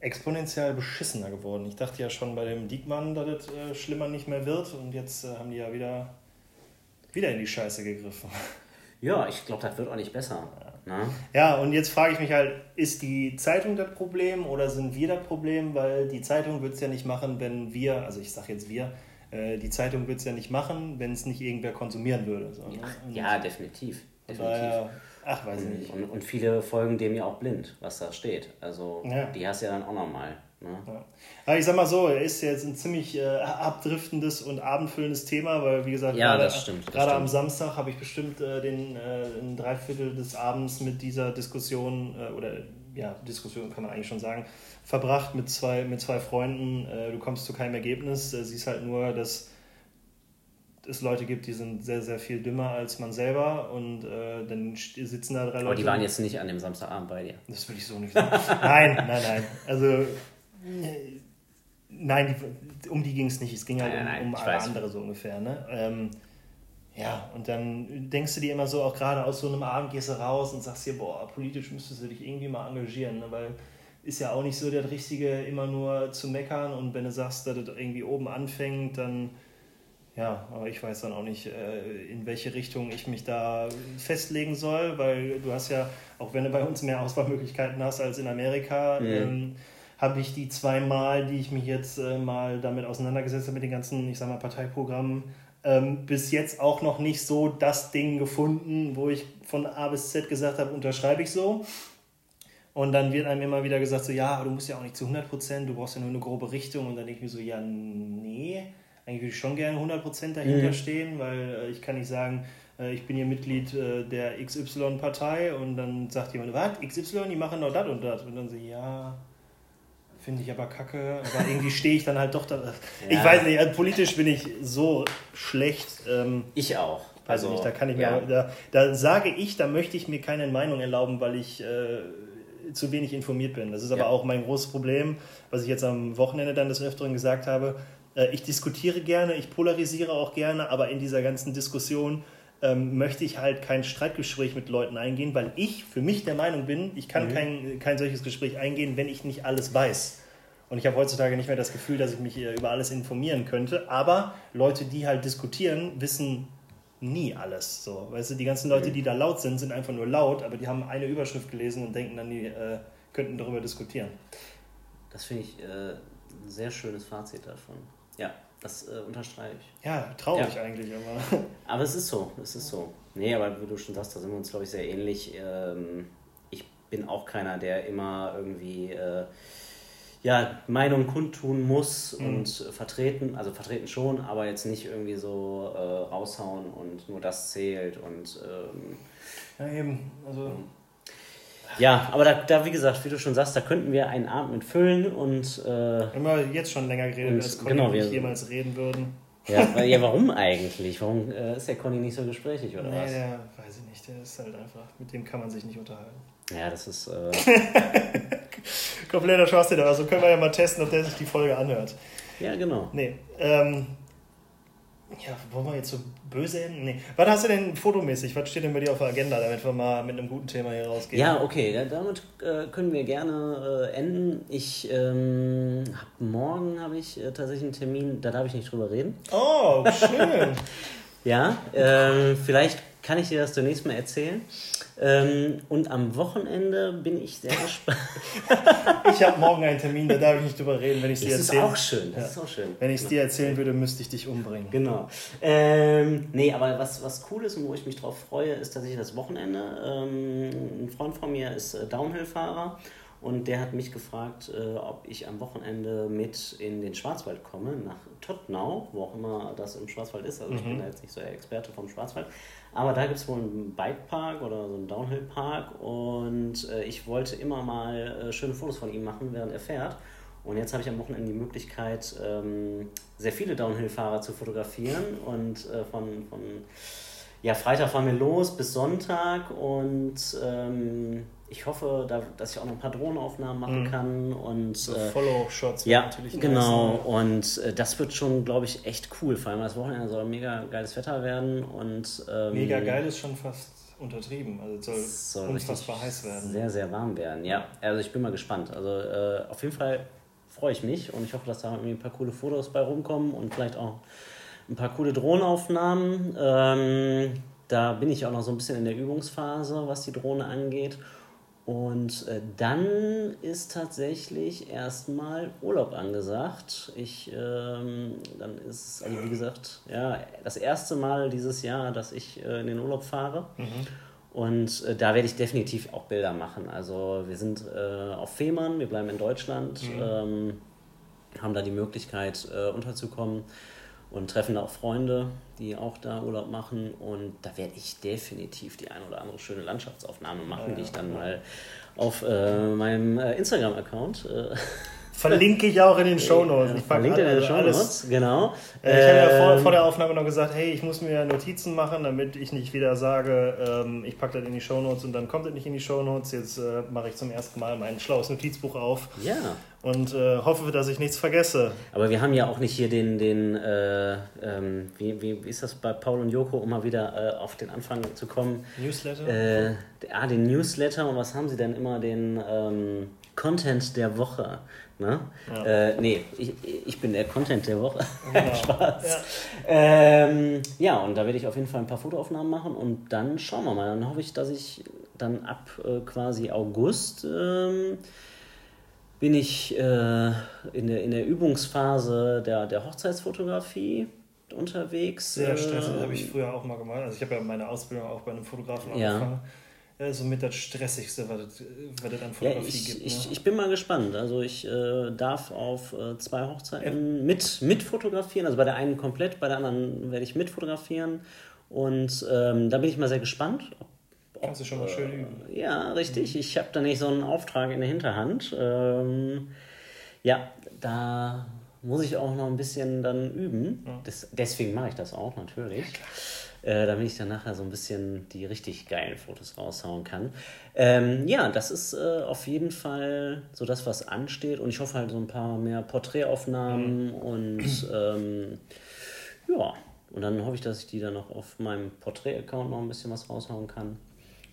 exponentiell beschissener geworden. Ich dachte ja schon bei dem Diekmann, dass es äh, schlimmer nicht mehr wird und jetzt äh, haben die ja wieder, wieder in die Scheiße gegriffen. Ja, ich glaube, das wird auch nicht besser. Ja, ne? ja und jetzt frage ich mich halt, ist die Zeitung das Problem oder sind wir das Problem? Weil die Zeitung wird es ja nicht machen, wenn wir, also ich sage jetzt wir, äh, die Zeitung wird es ja nicht machen, wenn es nicht irgendwer konsumieren würde. So, ne? ja, definitiv. Definitiv. Daher, ach, weiß ich nicht. Und, und, viele folgen dem ja auch blind, was da steht. Also Ja. die hast du ja dann auch nochmal. Ne? Ja. Aber ich sag mal so, er ist jetzt ein ziemlich äh, abdriftendes und abendfüllendes Thema, weil wie gesagt, Ja, gerade, das stimmt, das gerade am stimmt. Samstag habe ich bestimmt äh, den äh, ein Dreiviertel des Abends mit dieser Diskussion äh, oder ja, Diskussion kann man eigentlich schon sagen, verbracht mit zwei, mit zwei Freunden. Äh, du kommst zu keinem Ergebnis, äh, siehst halt nur, dass es Leute gibt, die sind sehr, sehr viel dümmer als man selber und äh, dann sitzen da drei Leute. Aber die waren jetzt nicht an dem Samstagabend bei dir. Das will ich so nicht sagen. nein, nein, nein. Also, äh, nein, die, um die ging es nicht. Es ging halt Nein, nein, um, um alle weiß. andere so ungefähr. Ne? Ähm, ja, und dann denkst du dir immer so, auch gerade aus so einem Abend gehst du raus und sagst dir, boah, politisch müsstest du dich irgendwie mal engagieren, ne? weil ist ja auch nicht so das Richtige, immer nur zu meckern und wenn du sagst, dass das irgendwie oben anfängt, dann ja, aber ich weiß dann auch nicht, äh, in welche Richtung ich mich da festlegen soll, weil du hast ja, auch wenn du bei uns mehr Auswahlmöglichkeiten hast als in Amerika, Mhm. ähm, habe ich die zweimal, die ich mich jetzt äh, mal damit auseinandergesetzt habe, mit den ganzen, ich sag mal, Parteiprogrammen, ähm, bis jetzt auch noch nicht so das Ding gefunden, wo ich von A bis Z gesagt habe, unterschreibe ich so. Und dann wird einem immer wieder gesagt, so, ja, aber du musst ja auch nicht zu 100 Prozent, du brauchst ja nur eine grobe Richtung. Und dann denke ich mir so, ja, nee, eigentlich würde ich schon gerne 100 Prozent dahinter Mhm. stehen, weil äh, ich kann nicht sagen, äh, ich bin hier Mitglied äh, der XY-Partei und dann sagt jemand, was, XY, die machen doch das und das. Und dann so, ja, finde ich aber kacke, aber irgendwie stehe ich dann halt doch da. Ich Ja. weiß nicht, also politisch bin ich so schlecht. Ähm, Ich auch. Ich nicht, da kann ich mir, ja. da, da sage ich, da möchte ich mir keine Meinung erlauben, weil ich äh, zu wenig informiert bin. Das ist aber Ja. auch mein großes Problem, was ich jetzt am Wochenende dann des Öfteren gesagt habe. Äh, ich diskutiere gerne, ich polarisiere auch gerne, aber in dieser ganzen Diskussion ähm, möchte ich halt kein Streitgespräch mit Leuten eingehen, weil ich für mich der Meinung bin, ich kann Mhm. kein, kein solches Gespräch eingehen, wenn ich nicht alles weiß. Und ich habe heutzutage nicht mehr das Gefühl, dass ich mich äh, über alles informieren könnte. Aber Leute, die halt diskutieren, wissen nie alles. So, weißt du, die ganzen Leute, die da laut sind, sind einfach nur laut, aber die haben eine Überschrift gelesen und denken dann, die äh, könnten darüber diskutieren. Das finde ich äh, ein sehr schönes Fazit davon. Ja, das äh, unterstreiche ich. Ja, traurig Ja. eigentlich, aber. Aber es ist so, es ist so. Nee, aber wie du schon sagst, da sind wir uns, glaube ich, sehr ähnlich. Ähm, ich bin auch keiner, der immer irgendwie äh, ja, Meinung kundtun muss Mhm. und vertreten, also vertreten schon, aber jetzt nicht irgendwie so äh, raushauen und nur das zählt und ähm, Ja, eben. Also, ja, aber da, da, wie gesagt, wie du schon sagst, da könnten wir einen Abend mit füllen und äh, immer jetzt schon länger geredet, als Conny genau, wir- jemals reden würden. ja, ja, warum eigentlich? Warum äh, ist der Conny nicht so gesprächig oder Nee, was? der weiß ich nicht, der ist halt einfach, mit dem kann man sich nicht unterhalten. Ja, das ist äh, Kompletter Schwachsinn, aber so können wir ja mal testen, ob der sich die Folge anhört. ja genau. Nee, ähm. Ja, wollen wir jetzt so böse enden? Nee. Was hast du denn fotomäßig? Was steht denn bei dir auf der Agenda, damit wir mal mit einem guten Thema hier rausgehen? Ja, okay, da- damit äh, können wir gerne äh, enden. Ich ähm, hab, morgen habe ich äh, tatsächlich einen Termin, da darf ich nicht drüber reden. Oh, schön. Ja, ähm, vielleicht kann ich dir das demnächst mal erzählen. Ähm, und am Wochenende bin ich sehr gespannt. ich habe morgen einen Termin, da darf ich nicht drüber reden, wenn ich es dir Das ist erzähle. auch schön, das Ja. ist auch schön. Wenn ich es dir erzählen würde, müsste ich dich umbringen. Genau. Ähm, nee, aber was, was cool ist und wo ich mich drauf freue, ist tatsächlich das Wochenende. Ähm, ein Freund von mir ist äh, Downhill-Fahrer und der hat mich gefragt, äh, ob ich am Wochenende mit in den Schwarzwald komme, nach Tottnau, wo auch immer das im Schwarzwald ist. Also ich bin da jetzt nicht so der Experte vom Schwarzwald. Aber da gibt es wohl einen Bikepark oder so einen Downhill-Park und äh, ich wollte immer mal äh, schöne Fotos von ihm machen, während er fährt. Und jetzt habe ich am Wochenende die Möglichkeit, ähm, sehr viele Downhill-Fahrer zu fotografieren. Und äh, von, von ja, Freitag fahren wir los bis Sonntag. Und ähm, ich hoffe, da, dass ich auch noch ein paar Drohnenaufnahmen machen Mhm. kann. Und So äh, Follow-Shots ja, natürlich genau. nice? Und äh, das wird schon, glaube ich, echt cool. Vor allem das Wochenende soll mega geiles Wetter werden. Und, ähm, Mega geil ist schon fast untertrieben. Also es soll, es soll unfassbar heiß werden. Sehr, sehr warm werden, ja. Also ich bin mal gespannt. Also äh, auf jeden Fall freue ich mich und ich hoffe, dass da irgendwie ein paar coole Fotos bei rumkommen und vielleicht auch ein paar coole Drohnenaufnahmen. Ähm, da bin ich auch noch so ein bisschen in der Übungsphase, was die Drohne angeht. Und äh, dann ist tatsächlich erstmal Urlaub angesagt. Ich, ähm, dann ist es, also wie gesagt, ja, das erste Mal dieses Jahr, dass ich äh, in den Urlaub fahre. Mhm. Und äh, da werde ich definitiv auch Bilder machen. Also wir sind äh, auf Fehmarn, wir bleiben in Deutschland, mhm. ähm, haben da die Möglichkeit äh, unterzukommen und treffen da auch Freunde, die auch da Urlaub machen. Und da werde ich definitiv die ein oder andere schöne Landschaftsaufnahme machen, ja, die ich dann ja. mal auf äh, meinem äh, Instagram-Account. Äh, Verlinke ich auch in den Shownotes. Ich verlinke in den Shownotes, genau. Äh, ich habe ja vor, vor, der ähm, Aufnahme noch gesagt, hey, ich muss mir Notizen machen, damit ich nicht wieder sage, ähm, ich packe das in die Shownotes und dann kommt es nicht in die Shownotes. Jetzt äh, mache ich zum ersten Mal mein schlaues Notizbuch auf. Ja. Und äh, hoffe, dass ich nichts vergesse. Aber wir haben ja auch nicht hier den, den äh, ähm, wie, wie, wie, ist das bei Paul und Joko, um mal wieder auf den Anfang zu kommen? Newsletter? Ah, den Newsletter. Und was haben sie denn immer? Den ähm, Content der Woche. Ne? Ja. Äh, nee, ich, ich bin der Content der Woche. Genau. Spaß. Ja. Ähm, ja, und da werde ich auf jeden Fall ein paar Fotoaufnahmen machen und dann schauen wir mal. Dann hoffe ich, dass ich dann ab äh, quasi August ähm, bin ich äh, in, der, in der Übungsphase der, der Hochzeitsfotografie unterwegs. Sehr stressig, das habe ich früher auch mal gemacht. Also ich habe ja meine Ausbildung auch bei einem Fotografen angefangen. Ja äh, somit das Stressigste, was es, an Fotografie ja, ich, gibt. Ne? Ich, ich bin mal gespannt. Also ich äh, darf auf äh, zwei Hochzeiten ja. mit, mit fotografieren. Also bei der einen komplett, bei der anderen werde ich mit fotografieren. Und ähm, da bin ich mal sehr gespannt. Ob, Kannst du schon mal schön üben. Äh, ja, richtig. Mhm. Ich habe da nicht so einen Auftrag in der Hinterhand. Ähm, ja, da muss ich auch noch ein bisschen dann üben. Ja. Das, deswegen mache ich das auch natürlich. Ja, äh, damit ich dann nachher so ein bisschen die richtig geilen Fotos raushauen kann. Ähm, ja, das ist äh, auf jeden Fall so das, was ansteht. Und ich hoffe halt so ein paar mehr Porträtaufnahmen mhm. und ähm, ja, und dann hoffe ich, dass ich die dann noch auf meinem Porträt-Account noch ein bisschen was raushauen kann.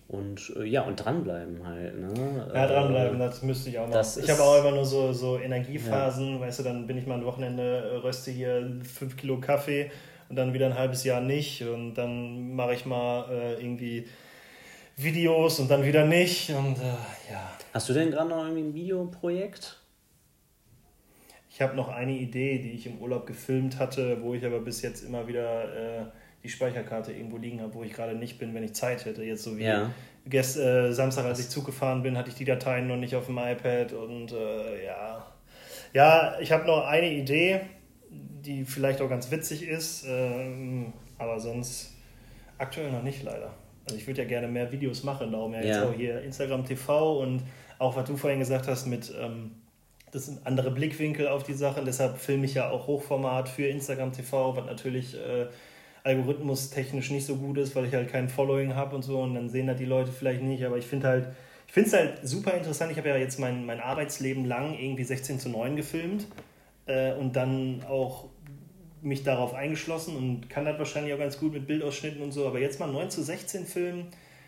Und äh, ja, und dranbleiben halt. Ne? Ja, dranbleiben, äh, das müsste ich auch noch. Ich habe auch immer nur so, so Energiephasen, ja. weißt du, dann bin ich mal ein Wochenende, röste hier fünf Kilo Kaffee und dann wieder ein halbes Jahr nicht und dann mache ich mal äh, irgendwie Videos und dann wieder nicht und äh, ja. Hast du denn gerade noch irgendwie ein Videoprojekt? Ich habe noch eine Idee, die ich im Urlaub gefilmt hatte, wo ich aber bis jetzt immer wieder äh, die Speicherkarte irgendwo liegen habe, wo ich gerade nicht bin, wenn ich Zeit hätte. Jetzt so wie ja. gest, äh, Samstag, als ich Zug gefahren bin, hatte ich die Dateien noch nicht auf dem iPad und äh, ja. Ja, ich habe noch eine Idee die vielleicht auch ganz witzig ist, ähm, aber sonst aktuell noch nicht leider. Also ich würde ja gerne mehr Videos machen, darum ja, ja. jetzt auch hier Instagram TV und auch was du vorhin gesagt hast mit ähm, das sind andere Blickwinkel auf die Sache. Deshalb filme ich ja auch Hochformat für Instagram TV, was natürlich äh, algorithmustechnisch nicht so gut ist, weil ich halt kein Following habe und so und dann sehen das die Leute vielleicht nicht. Aber ich finde halt, ich finde es halt super interessant. Ich habe ja jetzt mein, mein Arbeitsleben lang irgendwie 16 zu 9 gefilmt äh, und dann auch mich darauf eingeschlossen und kann das wahrscheinlich auch ganz gut mit Bildausschnitten und so, aber jetzt mal 9 zu 16 Filmen,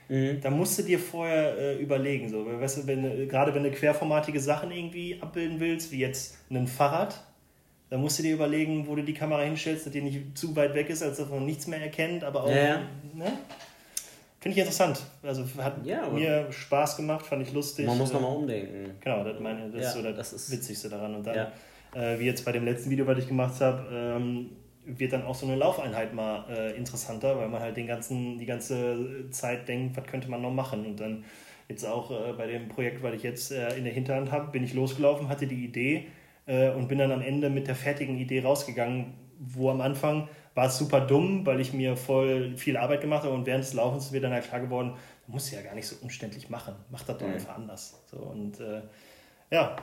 mhm. da musst du dir vorher äh, überlegen, so, weißt du, wenn, gerade wenn du querformatige Sachen irgendwie abbilden willst, wie jetzt ein Fahrrad, da musst du dir überlegen, wo du die Kamera hinstellst, dass die nicht zu weit weg ist, als dass man nichts mehr erkennt, aber auch, ja. ne? Finde ich interessant. Also hat ja, mir Spaß gemacht, fand ich lustig. Man muss nochmal umdenken. Genau, das, meine, das ja, ist so das, das ist Witzigste daran. Und dann äh, wie jetzt bei dem letzten Video, was ich gemacht habe, ähm, wird dann auch so eine Laufeinheit mal äh, interessanter, weil man halt den ganzen, die ganze Zeit denkt, was könnte man noch machen. Und dann jetzt auch äh, bei dem Projekt, weil ich jetzt äh, in der Hinterhand habe, bin ich losgelaufen, hatte die Idee äh, und bin dann am Ende mit der fertigen Idee rausgegangen, wo am Anfang war es super dumm, weil ich mir voll viel Arbeit gemacht habe und während des Laufens ist mir dann halt klar geworden, du musst ja gar nicht so umständlich machen, mach das doch einfach anders. So, und äh, ja.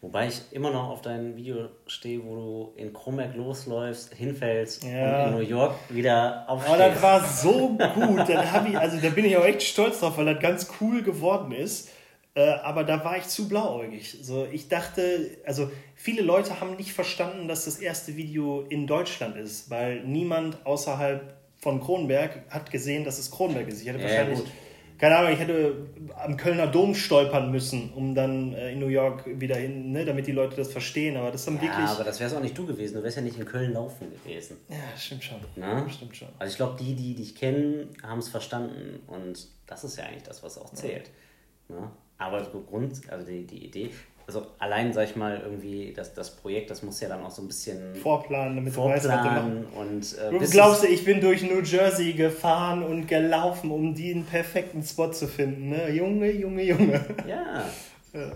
Wobei ich immer noch auf dein Video stehe, wo du in Kronberg losläufst, hinfällst ja. und in New York wieder aufstehst. Aber das war so gut. da, ich, also, da bin ich auch echt stolz drauf, weil das ganz cool geworden ist. Äh, aber da war ich zu blauäugig. So, ich dachte, also viele Leute haben nicht verstanden, dass das erste Video in Deutschland ist, weil niemand außerhalb von Kronberg hat gesehen, dass es Kronberg ist. Ich hätte ja, wahrscheinlich. Gut keine Ahnung, ich hätte am Kölner Dom stolpern müssen, um dann äh, in New York wieder hin, ne, damit die Leute das verstehen. Aber das ist dann ja, wirklich. aber das wär's auch nicht du gewesen. Du wärst ja nicht in Köln laufen gewesen. Ja, stimmt schon. Na? Stimmt schon. Also ich glaube, die, die dich kennen, haben es verstanden. Und das ist ja eigentlich das, was auch zählt. Ja. aber so Grund, also die, die Idee, also allein, sag ich mal, irgendwie das, das Projekt, das muss ja dann auch so ein bisschen vorplanen, damit vorplanen du weißt, und äh, du glaubst du, ich bin durch New Jersey gefahren und gelaufen, um den perfekten Spot zu finden, ne? Junge, Junge, Junge. Ja. ja.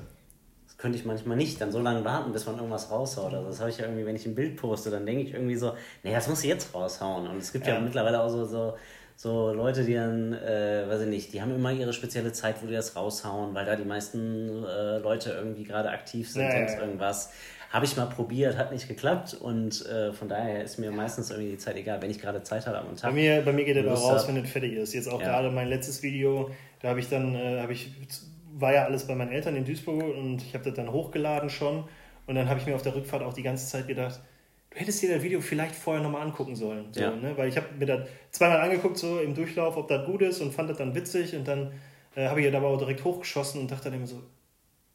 Das könnte ich manchmal nicht, dann so lange warten, bis man irgendwas raushaut. Also das habe ich ja irgendwie, wenn ich ein Bild poste, dann denke ich irgendwie so, nee, das muss ich jetzt raushauen. Und es gibt ja, ja mittlerweile auch so, so so Leute, die dann, äh, weiß ich nicht, die haben immer ihre spezielle Zeit, wo die das raushauen, weil da die meisten äh, Leute irgendwie gerade aktiv sind, ja, sonst ja. irgendwas. Habe ich mal probiert, hat nicht geklappt und äh, von daher ist mir meistens irgendwie die Zeit egal, wenn ich gerade Zeit habe am Tag. Bei mir, bei mir geht er raus, wenn es fertig ist. Jetzt auch gerade mein letztes Video, da habe ich dann, äh, habe ich, war ja alles bei meinen Eltern in Duisburg und ich habe das dann hochgeladen schon und dann habe ich mir auf der Rückfahrt auch die ganze Zeit gedacht, du hättest dir das Video vielleicht vorher nochmal angucken sollen. So, ja. ne? Weil ich habe mir das zweimal angeguckt, so im Durchlauf, ob das gut ist und fand das dann witzig und dann äh, habe ich das aber auch direkt hochgeschossen und dachte dann immer so,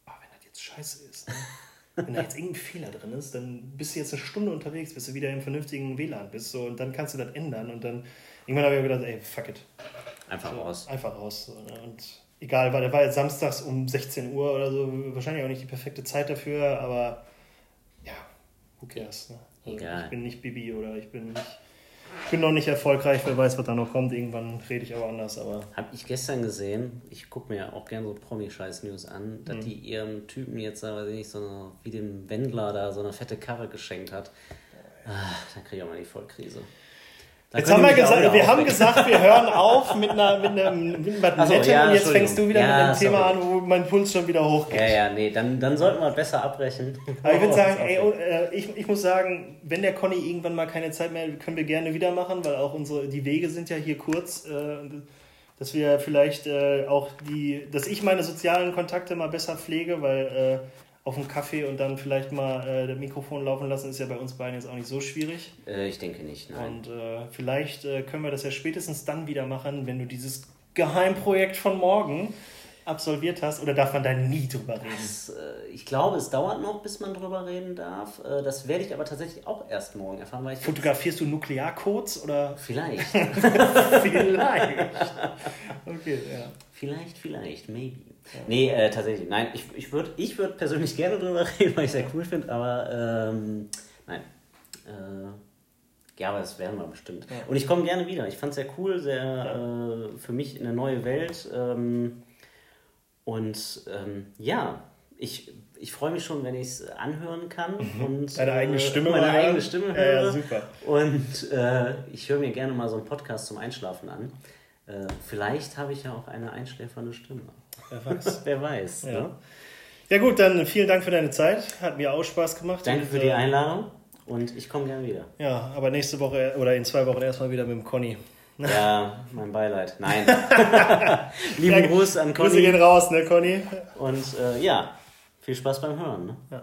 oh, wenn das jetzt scheiße ist, ne? wenn da jetzt irgendein Fehler drin ist, dann bist du jetzt eine Stunde unterwegs, bis du wieder im vernünftigen WLAN bist so, und dann kannst du das ändern und dann irgendwann habe ich mir gedacht, ey, fuck it. Einfach so, raus. Einfach raus. So, ne? Und egal, weil der war jetzt samstags um 16 Uhr oder so, wahrscheinlich auch nicht die perfekte Zeit dafür, aber ja, who cares, ne? Also Egal. Ich bin nicht Bibi oder ich bin nicht. Ich bin noch nicht erfolgreich, wer weiß, was da noch kommt. Irgendwann rede ich aber anders. Aber Habe ich gestern gesehen, ich gucke mir auch gerne so Promi-Scheiß-News an, dass mhm. die ihrem Typen jetzt, weiß ich nicht, so eine, wie dem Wendler da so eine fette Karre geschenkt hat. Ah, dann kriege ich auch mal die Vollkrise. Da jetzt haben wir gesagt, wir haben gesagt, wir hören auf mit einer mit einem mit einem so, ja, und jetzt fängst du wieder ja, mit einem Thema an, wo mein Puls schon wieder hochgeht. Ja, ja, nee, dann, dann sollten wir besser abbrechen. Aber ich würde sagen, ey, oh, äh, ich, ich muss sagen, wenn der Conny irgendwann mal keine Zeit mehr, können wir gerne wieder machen, weil auch unsere die Wege sind ja hier kurz, äh, dass wir vielleicht äh, auch die, dass ich meine sozialen Kontakte mal besser pflege, weil auf dem Kaffee und dann vielleicht mal äh, das Mikrofon laufen lassen, ist ja bei uns beiden jetzt auch nicht so schwierig. Äh, ich denke nicht, nein. Und äh, vielleicht äh, können wir das ja spätestens dann wieder machen, wenn du dieses Geheimprojekt von morgen absolviert hast oder darf man da nie drüber reden? Das, äh, ich glaube, es dauert noch, bis man drüber reden darf. Äh, das werde ich aber tatsächlich auch erst morgen erfahren. Weil ich Fotografierst du Nuklearcodes oder? Vielleicht. vielleicht. Okay, ja. Vielleicht, vielleicht, maybe. Nee, äh, tatsächlich, nein, ich, ich würde ich würd persönlich gerne drüber reden, weil ich es sehr cool finde, aber ähm, nein. Äh, ja, aber das werden wir bestimmt. Ja. Und ich komme gerne wieder. Ich fand es sehr cool, sehr ja. äh, für mich eine neue Welt. Ähm, und ähm, ja, ich, ich freue mich schon, wenn ich es anhören kann. Mhm. Und, Deine eigene Stimme. Meine eigene Stimme höre. Ja, super. Und äh, ich höre mir gerne mal so einen Podcast zum Einschlafen an. Äh, vielleicht habe ich ja auch eine einschläfernde Stimme. Wer weiß. Wer weiß. Ja. Ne? ja gut, dann vielen Dank für deine Zeit. Hat mir auch Spaß gemacht. Danke und, für die äh, Einladung und ich komme gerne wieder. Ja, aber nächste Woche oder in zwei Wochen erstmal wieder mit dem Conny. Ja, mein Beileid. Nein. Lieben ja, Gruß an Conny. Grüße gehen raus, ne, Conny? Und äh, ja, viel Spaß beim Hören. Ne? Ja.